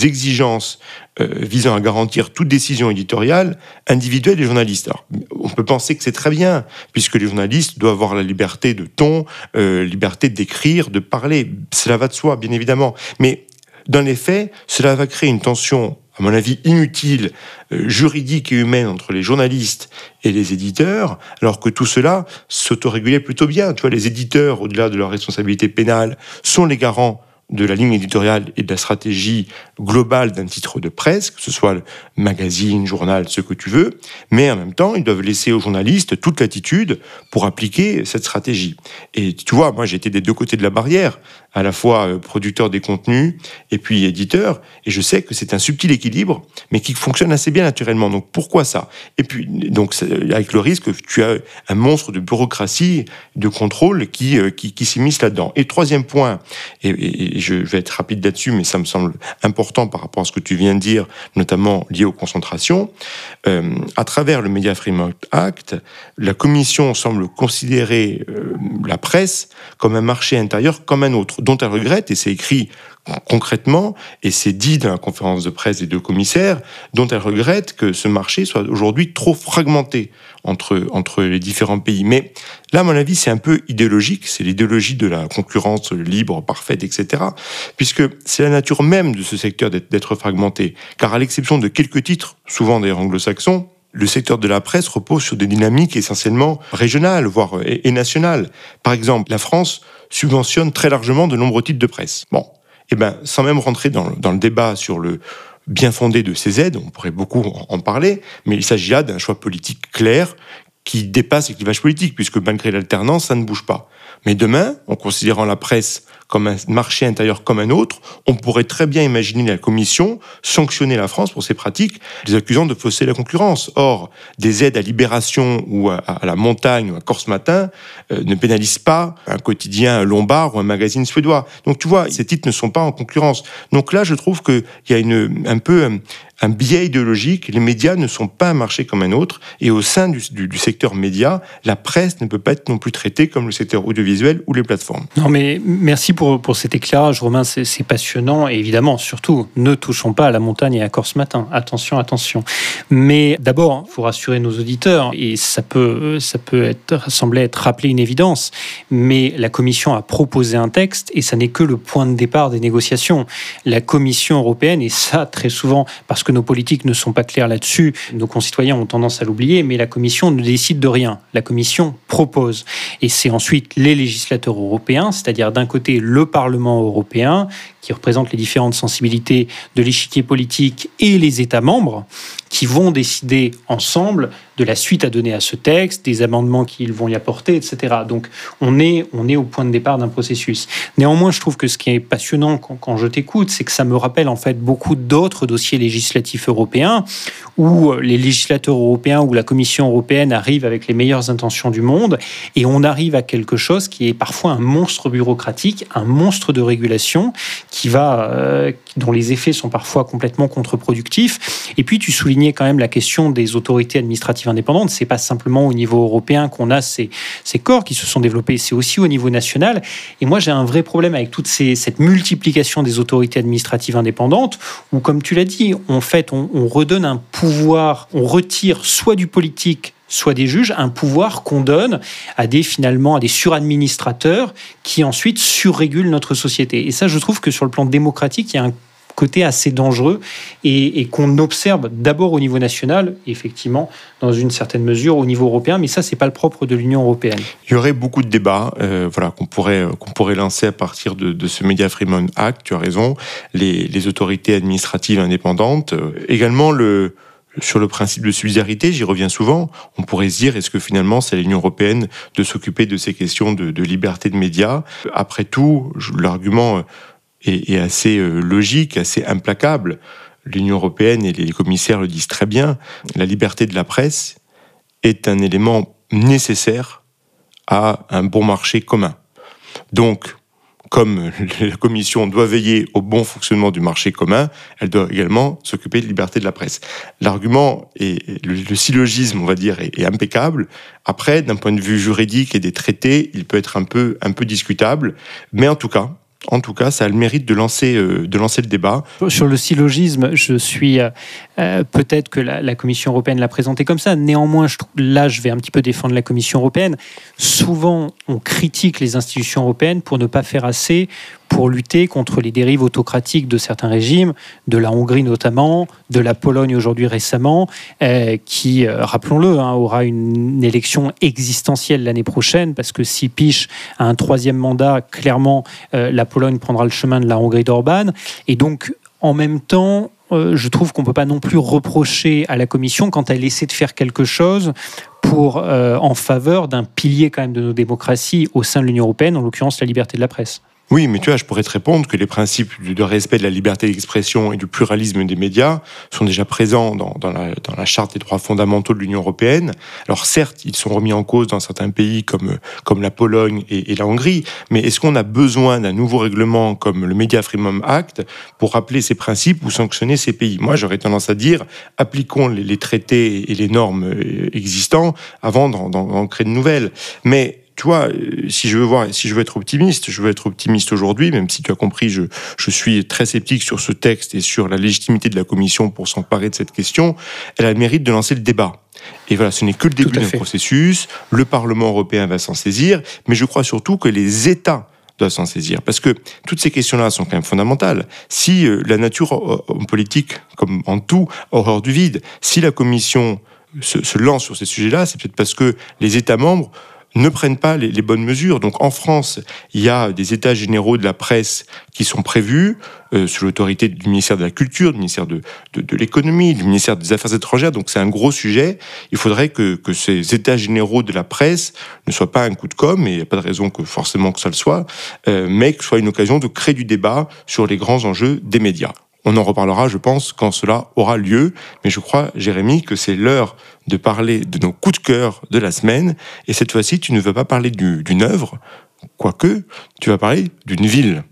exigences euh, visant à garantir toute décision éditoriale individuelle des journalistes. on peut penser que c'est très bien, puisque les journalistes doivent avoir la liberté de ton, euh, liberté d'écrire, de parler. Cela va de soi, bien évidemment. Mais dans les faits, cela va créer une tension à mon avis, inutile, euh, juridique et humaine entre les journalistes et les éditeurs, alors que tout cela s'autorégulait plutôt bien. Tu vois, les éditeurs, au-delà de leur responsabilité pénale, sont les garants de la ligne éditoriale et de la stratégie globale d'un titre de presse, que ce soit magazine, journal, ce que tu veux, mais en même temps, ils doivent laisser aux journalistes toute latitude pour appliquer cette stratégie. Et tu vois, moi j'étais des deux côtés de la barrière, à la fois euh, producteur des contenus et puis éditeur, et je sais que c'est un subtil équilibre, mais qui fonctionne assez bien naturellement. Donc pourquoi ça? Et puis, donc, avec le risque que tu as un monstre de bureaucratie, de contrôle qui, euh, qui, qui s'immisce là-dedans. Et troisième point, je vais être rapide là-dessus, mais ça me semble important par rapport à ce que tu viens de dire, notamment lié aux concentrations. Euh, à travers le Media Freedom Act, la Commission semble considérer euh, la presse comme un marché intérieur comme un autre, dont elle regrette, et c'est écrit concrètement, et c'est dit dans la conférence de presse des deux commissaires, dont elle regrette que ce marché soit aujourd'hui trop fragmenté entre, entre les différents pays. Mais là, à mon avis, c'est un peu idéologique, c'est l'idéologie de la concurrence libre, parfaite, etc. Puisque c'est la nature même de ce secteur d'être fragmenté. Car à l'exception de quelques titres, souvent d'ailleurs anglo-saxons, le secteur de la presse repose sur des dynamiques essentiellement régionales, voire et, nationales. Par exemple, la France subventionne très largement de nombreux titres de presse. Bon, eh ben, sans même rentrer dans, le débat sur le bien fondé de ces aides, on pourrait beaucoup en parler, mais il s'agit là d'un choix politique clair qui dépasse les clivages politiques, puisque malgré l'alternance, ça ne bouge pas. Mais demain, en considérant la presse comme un marché intérieur comme un autre, on pourrait très bien imaginer la Commission sanctionner la France pour ces pratiques, les accusant de fausser la concurrence. Or, des aides à Libération ou à, la montagne ou à Corse Matin euh, ne pénalisent pas un quotidien lombard ou un magazine suédois. Donc tu vois, ces titres ne sont pas en concurrence. Donc là, je trouve qu'il y a une, un peu un biais idéologique. Les médias ne sont pas un marché comme un autre. Et au sein du, secteur média, la presse ne peut pas être non plus traitée comme le secteur audiovisuel ou les plateformes. Non, mais merci pour, pour cet éclairage, Romain. C'est passionnant. Et évidemment, surtout, ne touchons pas à la montagne et à Corse Matin. Attention, attention. Mais d'abord, il faut rassurer nos auditeurs. Et ça peut, ça peut sembler être rappelé une évidence. Mais la Commission a proposé un texte et ça n'est que le point de départ des négociations. La Commission européenne, et ça très souvent, parce que que nos politiques ne sont pas clairs là-dessus. Nos concitoyens ont tendance à l'oublier, mais la Commission ne décide de rien. La Commission propose. Et c'est ensuite les législateurs européens, c'est-à-dire d'un côté le Parlement européen, qui représente les différentes sensibilités de l'échiquier politique, et les États membres, qui vont décider ensemble de la suite à donner à ce texte, des amendements qu'ils vont y apporter, etc. Donc on est, on est au point de départ d'un processus. Néanmoins, je trouve que ce qui est passionnant quand, quand je t'écoute, c'est que ça me rappelle en fait beaucoup d'autres dossiers législatifs européens où les législateurs européens ou la Commission européenne arrivent avec les meilleures intentions du monde et on arrive à quelque chose qui est parfois un monstre bureaucratique, un monstre de régulation qui va, euh, dont les effets sont parfois complètement contre-productifs. Et puis tu soulignais quand même la question des autorités administratives indépendantes. C'est pas simplement au niveau européen qu'on a ces, ces corps qui se sont développés, c'est aussi au niveau national. Et moi j'ai un vrai problème avec toute cette multiplication des autorités administratives indépendantes, où comme tu l'as dit, en fait on, on redonne un pouvoir, on retire soit du politique soit des juges, un pouvoir qu'on donne à des finalement à des suradministrateurs qui ensuite surrégulent notre société. Et ça, je trouve que sur le plan démocratique, il y a un côté assez dangereux et, qu'on observe d'abord au niveau national, effectivement, dans une certaine mesure au niveau européen, mais ça, c'est pas le propre de l'Union européenne. Il y aurait beaucoup de débats euh, voilà, qu'on pourrait, qu'on pourrait lancer à partir de, ce Media Freedom Act, tu as raison, les, les autorités administratives indépendantes, euh, également le, sur le principe de subsidiarité, j'y reviens souvent, on pourrait se dire, est-ce que finalement c'est l'Union européenne de s'occuper de ces questions de, liberté de médias? Après tout, l'argument est, est, assez euh, logique, assez implacable. L'Union européenne et les commissaires le disent très bien, la liberté de la presse est un élément nécessaire à un bon marché commun. Donc, comme la Commission doit veiller au bon fonctionnement du marché commun, elle doit également s'occuper de la liberté de la presse. L'argument et le, syllogisme, on va dire, est, impeccable. Après, d'un point de vue juridique et des traités, il peut être un peu, un peu discutable, mais en tout cas, en tout cas, ça a le mérite de lancer, euh, le débat. Sur le syllogisme, je suis euh, euh, peut-être que la, Commission européenne l'a présenté comme ça. Néanmoins, je, là, je vais un petit peu défendre la Commission européenne. Souvent, on critique les institutions européennes pour ne pas faire assez pour lutter contre les dérives autocratiques de certains régimes, de la Hongrie notamment, de la Pologne aujourd'hui récemment, euh, qui, euh, rappelons-le, hein, aura une, élection existentielle l'année prochaine, parce que si Piche a un troisième mandat, clairement, euh, la Pologne prendra le chemin de la Hongrie d'Orban. Et donc, en même temps, je trouve qu'on ne peut pas non plus reprocher à la Commission quand elle essaie de faire quelque chose pour, en faveur d'un pilier quand même de nos démocraties au sein de l'Union européenne, en l'occurrence la liberté de la presse. Oui, mais tu vois, je pourrais te répondre que les principes de respect de la liberté d'expression et du pluralisme des médias sont déjà présents dans, la, charte des droits fondamentaux de l'Union européenne. Alors certes, ils sont remis en cause dans certains pays comme, comme la Pologne et, la Hongrie, mais est-ce qu'on a besoin d'un nouveau règlement comme le Media Freedom Act pour rappeler ces principes ou sanctionner ces pays? Moi, j'aurais tendance à dire, appliquons les, les, traités et les normes euh, existants avant d'en créer de nouvelles. Mais tu vois, euh, si je veux voir, si je veux être optimiste, je veux être optimiste aujourd'hui, même si tu as compris, je, je suis très sceptique sur ce texte et sur la légitimité de la Commission pour s'emparer de cette question. Elle a le mérite de lancer le débat. Et voilà, ce n'est que le début d'un processus. Le Parlement européen va s'en saisir, mais je crois surtout que les États doivent s'en saisir. Parce que toutes ces questions-là sont quand même fondamentales. Si euh, la nature euh, en politique, comme en tout, horreur du vide, si la Commission se, se lance sur ces sujets-là, c'est peut-être parce que les États membres ne prennent pas les, bonnes mesures. Donc en France, il y a des états généraux de la presse qui sont prévus euh, sous l'autorité du ministère de la Culture, du ministère de, de, l'économie, du ministère des Affaires étrangères. Donc c'est un gros sujet. Il faudrait que, que, ces états généraux de la presse ne soient pas un coup de com', et il n'y a pas de raison que forcément que ça le soit, euh, mais que ce soit une occasion de créer du débat sur les grands enjeux des médias. On en reparlera, je pense, quand cela aura lieu. Mais je crois, Jérémy, que c'est l'heure de parler de nos coups de cœur de la semaine. Et cette fois-ci, tu ne vas pas parler d'une œuvre, quoique, tu vas parler d'une ville.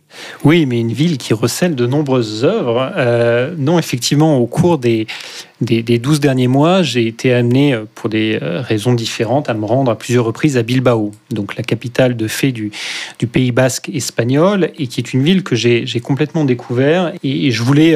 Oui, mais une ville qui recèle de nombreuses œuvres. Euh, non, effectivement, au cours des, des, des 12 derniers mois, j'ai été amené, euh, pour des euh, raisons différentes, à me rendre à plusieurs reprises à Bilbao, donc la capitale de fait du, du Pays basque espagnol, et qui est une ville que j'ai complètement découvert. Et, je voulais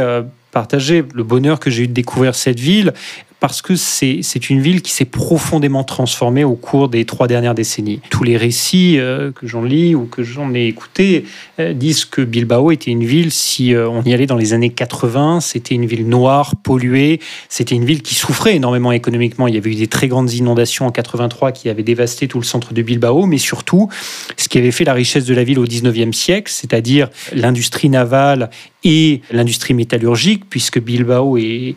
partager le bonheur que j'ai eu de découvrir cette ville parce que c'est une ville qui s'est profondément transformée au cours des trois dernières décennies. Tous les récits euh, que j'en lis ou que j'en ai écoutés euh, disent que Bilbao était une ville, si euh, on y allait dans les années 80, c'était une ville noire, polluée, c'était une ville qui souffrait énormément économiquement. Il y avait eu des très grandes inondations en 83 qui avaient dévasté tout le centre de Bilbao, mais surtout, ce qui avait fait la richesse de la ville au 19e siècle, c'est-à-dire l'industrie navale et l'industrie métallurgique, puisque Bilbao est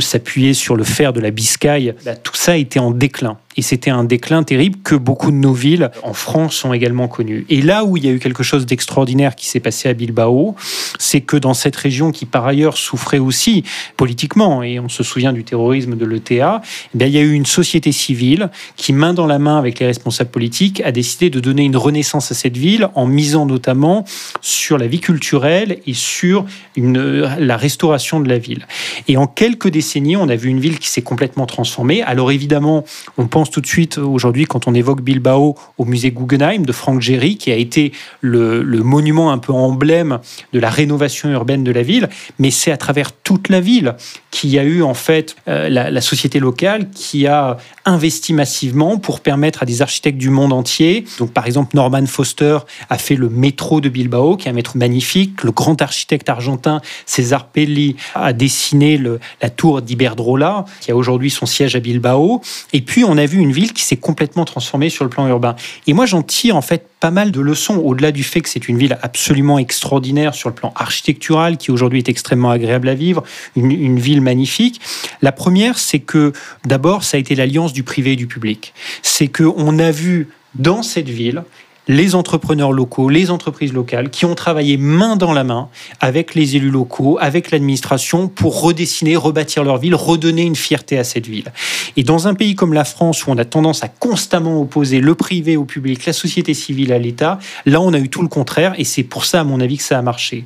s'appuyer sur le fer de la Biscaye, bah, tout ça était en déclin. Et c'était un déclin terrible que beaucoup de nos villes en France ont également connu. Et là où il y a eu quelque chose d'extraordinaire qui s'est passé à Bilbao, c'est que dans cette région qui par ailleurs souffrait aussi politiquement, et on se souvient du terrorisme de l'ETA, eh il y a eu une société civile qui, main dans la main avec les responsables politiques, a décidé de donner une renaissance à cette ville en misant notamment sur la vie culturelle et sur la restauration de la ville. Et en quelques décennies, on a vu une ville qui s'est complètement transformée. Alors évidemment, on pense tout de suite aujourd'hui, quand on évoque Bilbao, au musée Guggenheim de Franck Gehry, qui a été le, monument un peu emblème de la rénovation urbaine de la ville. Mais c'est à travers toute la ville qu'il y a eu en fait euh, la, société locale qui a investi massivement pour permettre à des architectes du monde entier. Donc par exemple, Norman Foster a fait le métro de Bilbao, qui est un métro magnifique. Le grand architecte argentin César Pelli a dessiné la tour d'Iberdrola, qui a aujourd'hui son siège à Bilbao. Et puis on a vu une ville qui s'est complètement transformée sur le plan urbain. Et moi, j'en tire en fait pas mal de leçons, au-delà du fait que c'est une ville absolument extraordinaire sur le plan architectural, qui aujourd'hui est extrêmement agréable à vivre, une, une ville magnifique. La première, c'est que d'abord, ça a été l'alliance du privé et du public. C'est qu'on a vu dans cette ville les entrepreneurs locaux, les entreprises locales qui ont travaillé main dans la main avec les élus locaux, avec l'administration pour redessiner, rebâtir leur ville, redonner une fierté à cette ville. Et dans un pays comme la France où on a tendance à constamment opposer le privé au public, la société civile à l'État, là on a eu tout le contraire et c'est pour ça à mon avis que ça a marché.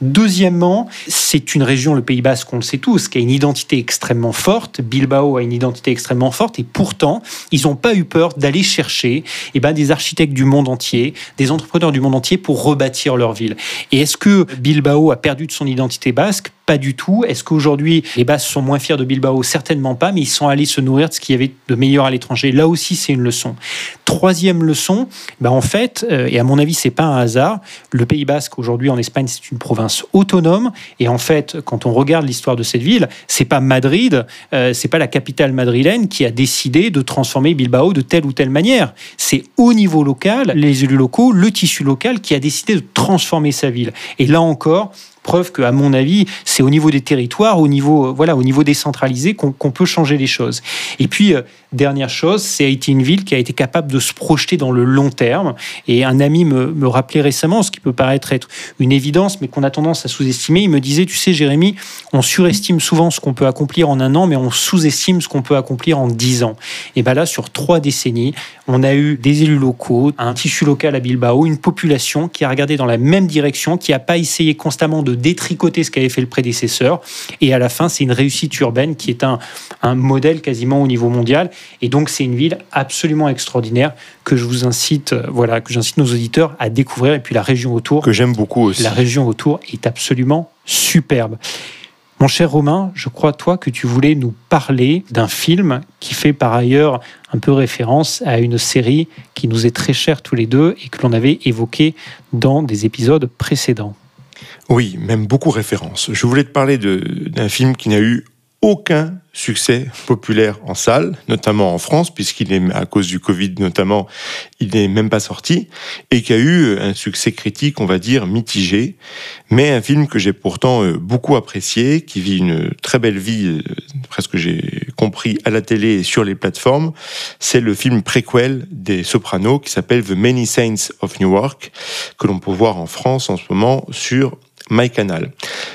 Deuxièmement, c'est une région, le Pays Basque, on le sait tous, qui a une identité extrêmement forte. Bilbao a une identité extrêmement forte et pourtant ils n'ont pas eu peur d'aller chercher eh ben, des architectes du monde entier des entrepreneurs du monde entier pour rebâtir leur ville. Et est-ce que Bilbao a perdu de son identité basque pas du tout. Est-ce qu'aujourd'hui, les Basques sont moins fiers de Bilbao? Certainement pas, mais ils sont allés se nourrir de ce qu'il y avait de meilleur à l'étranger. Là aussi, c'est une leçon. Troisième leçon, ben en fait, euh, et à mon avis, c'est pas un hasard, le Pays Basque, aujourd'hui en Espagne, c'est une province autonome. Et en fait, quand on regarde l'histoire de cette ville, c'est pas Madrid, euh, c'est pas la capitale madrilène qui a décidé de transformer Bilbao de telle ou telle manière. C'est au niveau local, les élus locaux, le tissu local qui a décidé de transformer sa ville. Et là encore, Preuve que, à mon avis, c'est au niveau des territoires, au niveau, euh, voilà, au niveau décentralisé qu'on peut changer les choses. Et puis, euh, dernière chose, c'est été une ville qui a été capable de se projeter dans le long terme. Et un ami me, me rappelait récemment, ce qui peut paraître être une évidence, mais qu'on a tendance à sous-estimer. Il me disait, tu sais, Jérémy, on surestime souvent ce qu'on peut accomplir en un an, mais on sous-estime ce qu'on peut accomplir en dix ans. Et bien là, sur trois décennies, on a eu des élus locaux, un tissu local à Bilbao, une population qui a regardé dans la même direction, qui n'a pas essayé constamment de de détricoter ce qu'avait fait le prédécesseur. Et à la fin, c'est une réussite urbaine qui est un, un modèle quasiment au niveau mondial. Et donc, c'est une ville absolument extraordinaire que je vous incite, euh, voilà, que j'incite nos auditeurs à découvrir. Et puis la région autour. Que j'aime beaucoup aussi. La région autour est absolument superbe. Mon cher Romain, je crois toi que tu voulais nous parler d'un film qui fait par ailleurs un peu référence à une série qui nous est très chère tous les deux et que l'on avait évoqué dans des épisodes précédents. Oui, même beaucoup références. Je voulais te parler d'un film qui n'a eu aucun succès populaire en salle, notamment en France, puisqu'il est, à cause du Covid notamment, il n'est même pas sorti, et qui a eu un succès critique, on va dire, mitigé, mais un film que j'ai pourtant euh, beaucoup apprécié, qui vit une très belle vie, euh, presque j'ai compris, à la télé et sur les plateformes, c'est le film préquel des Sopranos, qui s'appelle The Many Saints of Newark, que l'on peut voir en France en ce moment sur MyCanal.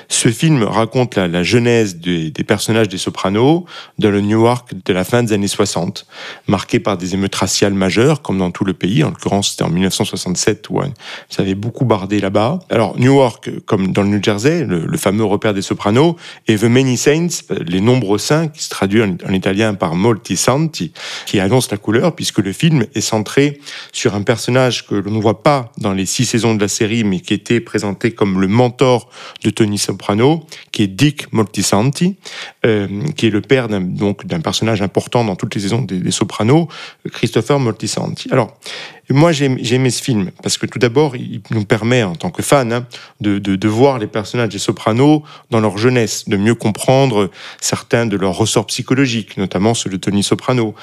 Ce film raconte la, genèse des, personnages des Sopranos dans le Newark de la fin des années 60, marqué par des émeutes raciales majeures, comme dans tout le pays. En l'occurrence, c'était en 1967 où ça avait beaucoup bardé là-bas. Alors, Newark, comme dans le New Jersey, le, fameux repère des Sopranos, et The Many Saints, les nombreux saints, qui se traduit en, italien par Molti Santi, qui annonce la couleur, puisque le film est centré sur un personnage que l'on ne voit pas dans les six saisons de la série, mais qui était présenté comme le mentor de Tony Soprano, qui est Dick Moltisanti, euh, qui est le père d'un, donc d'un personnage important dans toutes les saisons des, Sopranos, Christopher Moltisanti. Alors, moi, j'ai, aimé ce film parce que tout d'abord, il nous permet, en tant que fan, hein, de, de, voir les personnages des Sopranos dans leur jeunesse, de mieux comprendre certains de leurs ressorts psychologiques, notamment ceux de Tony Soprano,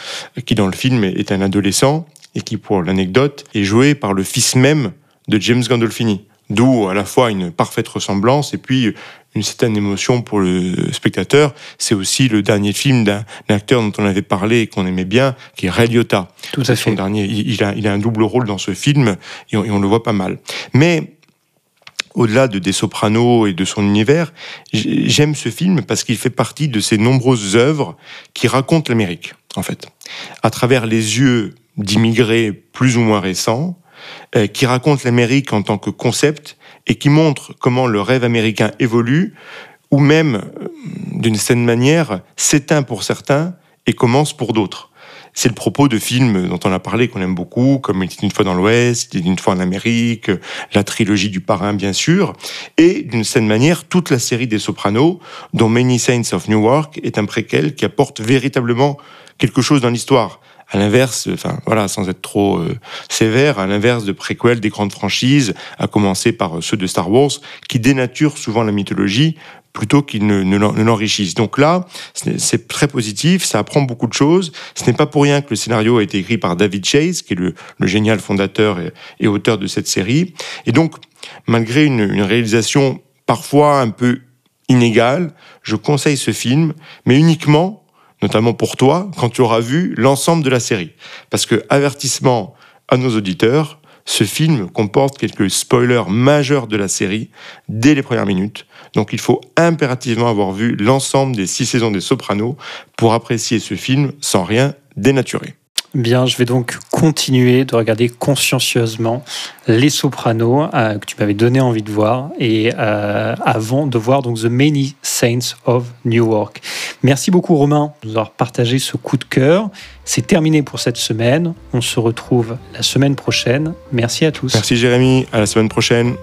qui dans le film est un adolescent et qui, pour l'anecdote, est joué par le fils même de James Gandolfini. D'où à la fois une parfaite ressemblance et puis une certaine émotion pour le spectateur. C'est aussi le dernier film d'un acteur dont on avait parlé et qu'on aimait bien, qui est Ray Liotta. Tout à fait. Son dernier, il, a, il a un double rôle dans ce film et on, le voit pas mal. Mais au-delà de Des Sopranos et de son univers, j'aime ce film parce qu'il fait partie de ces nombreuses œuvres qui racontent l'Amérique, en fait, à travers les yeux d'immigrés plus ou moins récents, euh, qui raconte l'Amérique en tant que concept et qui montre comment le rêve américain évolue, ou même, euh, d'une certaine manière, s'éteint pour certains et commence pour d'autres. C'est le propos de films dont on a parlé, qu'on aime beaucoup, comme Il était une fois dans l'Ouest, Il était une fois en Amérique, la trilogie du parrain, bien sûr, et d'une certaine manière, toute la série des Sopranos, dont Many Saints of Newark est un préquel qui apporte véritablement quelque chose dans l'histoire à l'inverse, enfin voilà, sans être trop euh, sévère, à l'inverse de préquels des grandes franchises, à commencer par euh, ceux de Star Wars, qui dénaturent souvent la mythologie plutôt qu'ils ne, l'enrichissent. Donc là, c'est très positif, ça apprend beaucoup de choses. Ce n'est pas pour rien que le scénario a été écrit par David Chase, qui est le, génial fondateur et, auteur de cette série. Et donc, malgré une réalisation parfois un peu inégale, je conseille ce film, mais uniquement, notamment pour toi, quand tu auras vu l'ensemble de la série. Parce que, avertissement à nos auditeurs, ce film comporte quelques spoilers majeurs de la série dès les premières minutes. Donc il faut impérativement avoir vu l'ensemble des six saisons des Sopranos pour apprécier ce film sans rien dénaturer. Bien, je vais donc continuer de regarder consciencieusement Les Sopranos euh, que tu m'avais donné envie de voir et euh, avant de voir donc The Many Saints of Newark. Merci beaucoup Romain de nous avoir partagé ce coup de cœur. C'est terminé pour cette semaine. On se retrouve la semaine prochaine. Merci à tous. Merci Jérémy. À la semaine prochaine.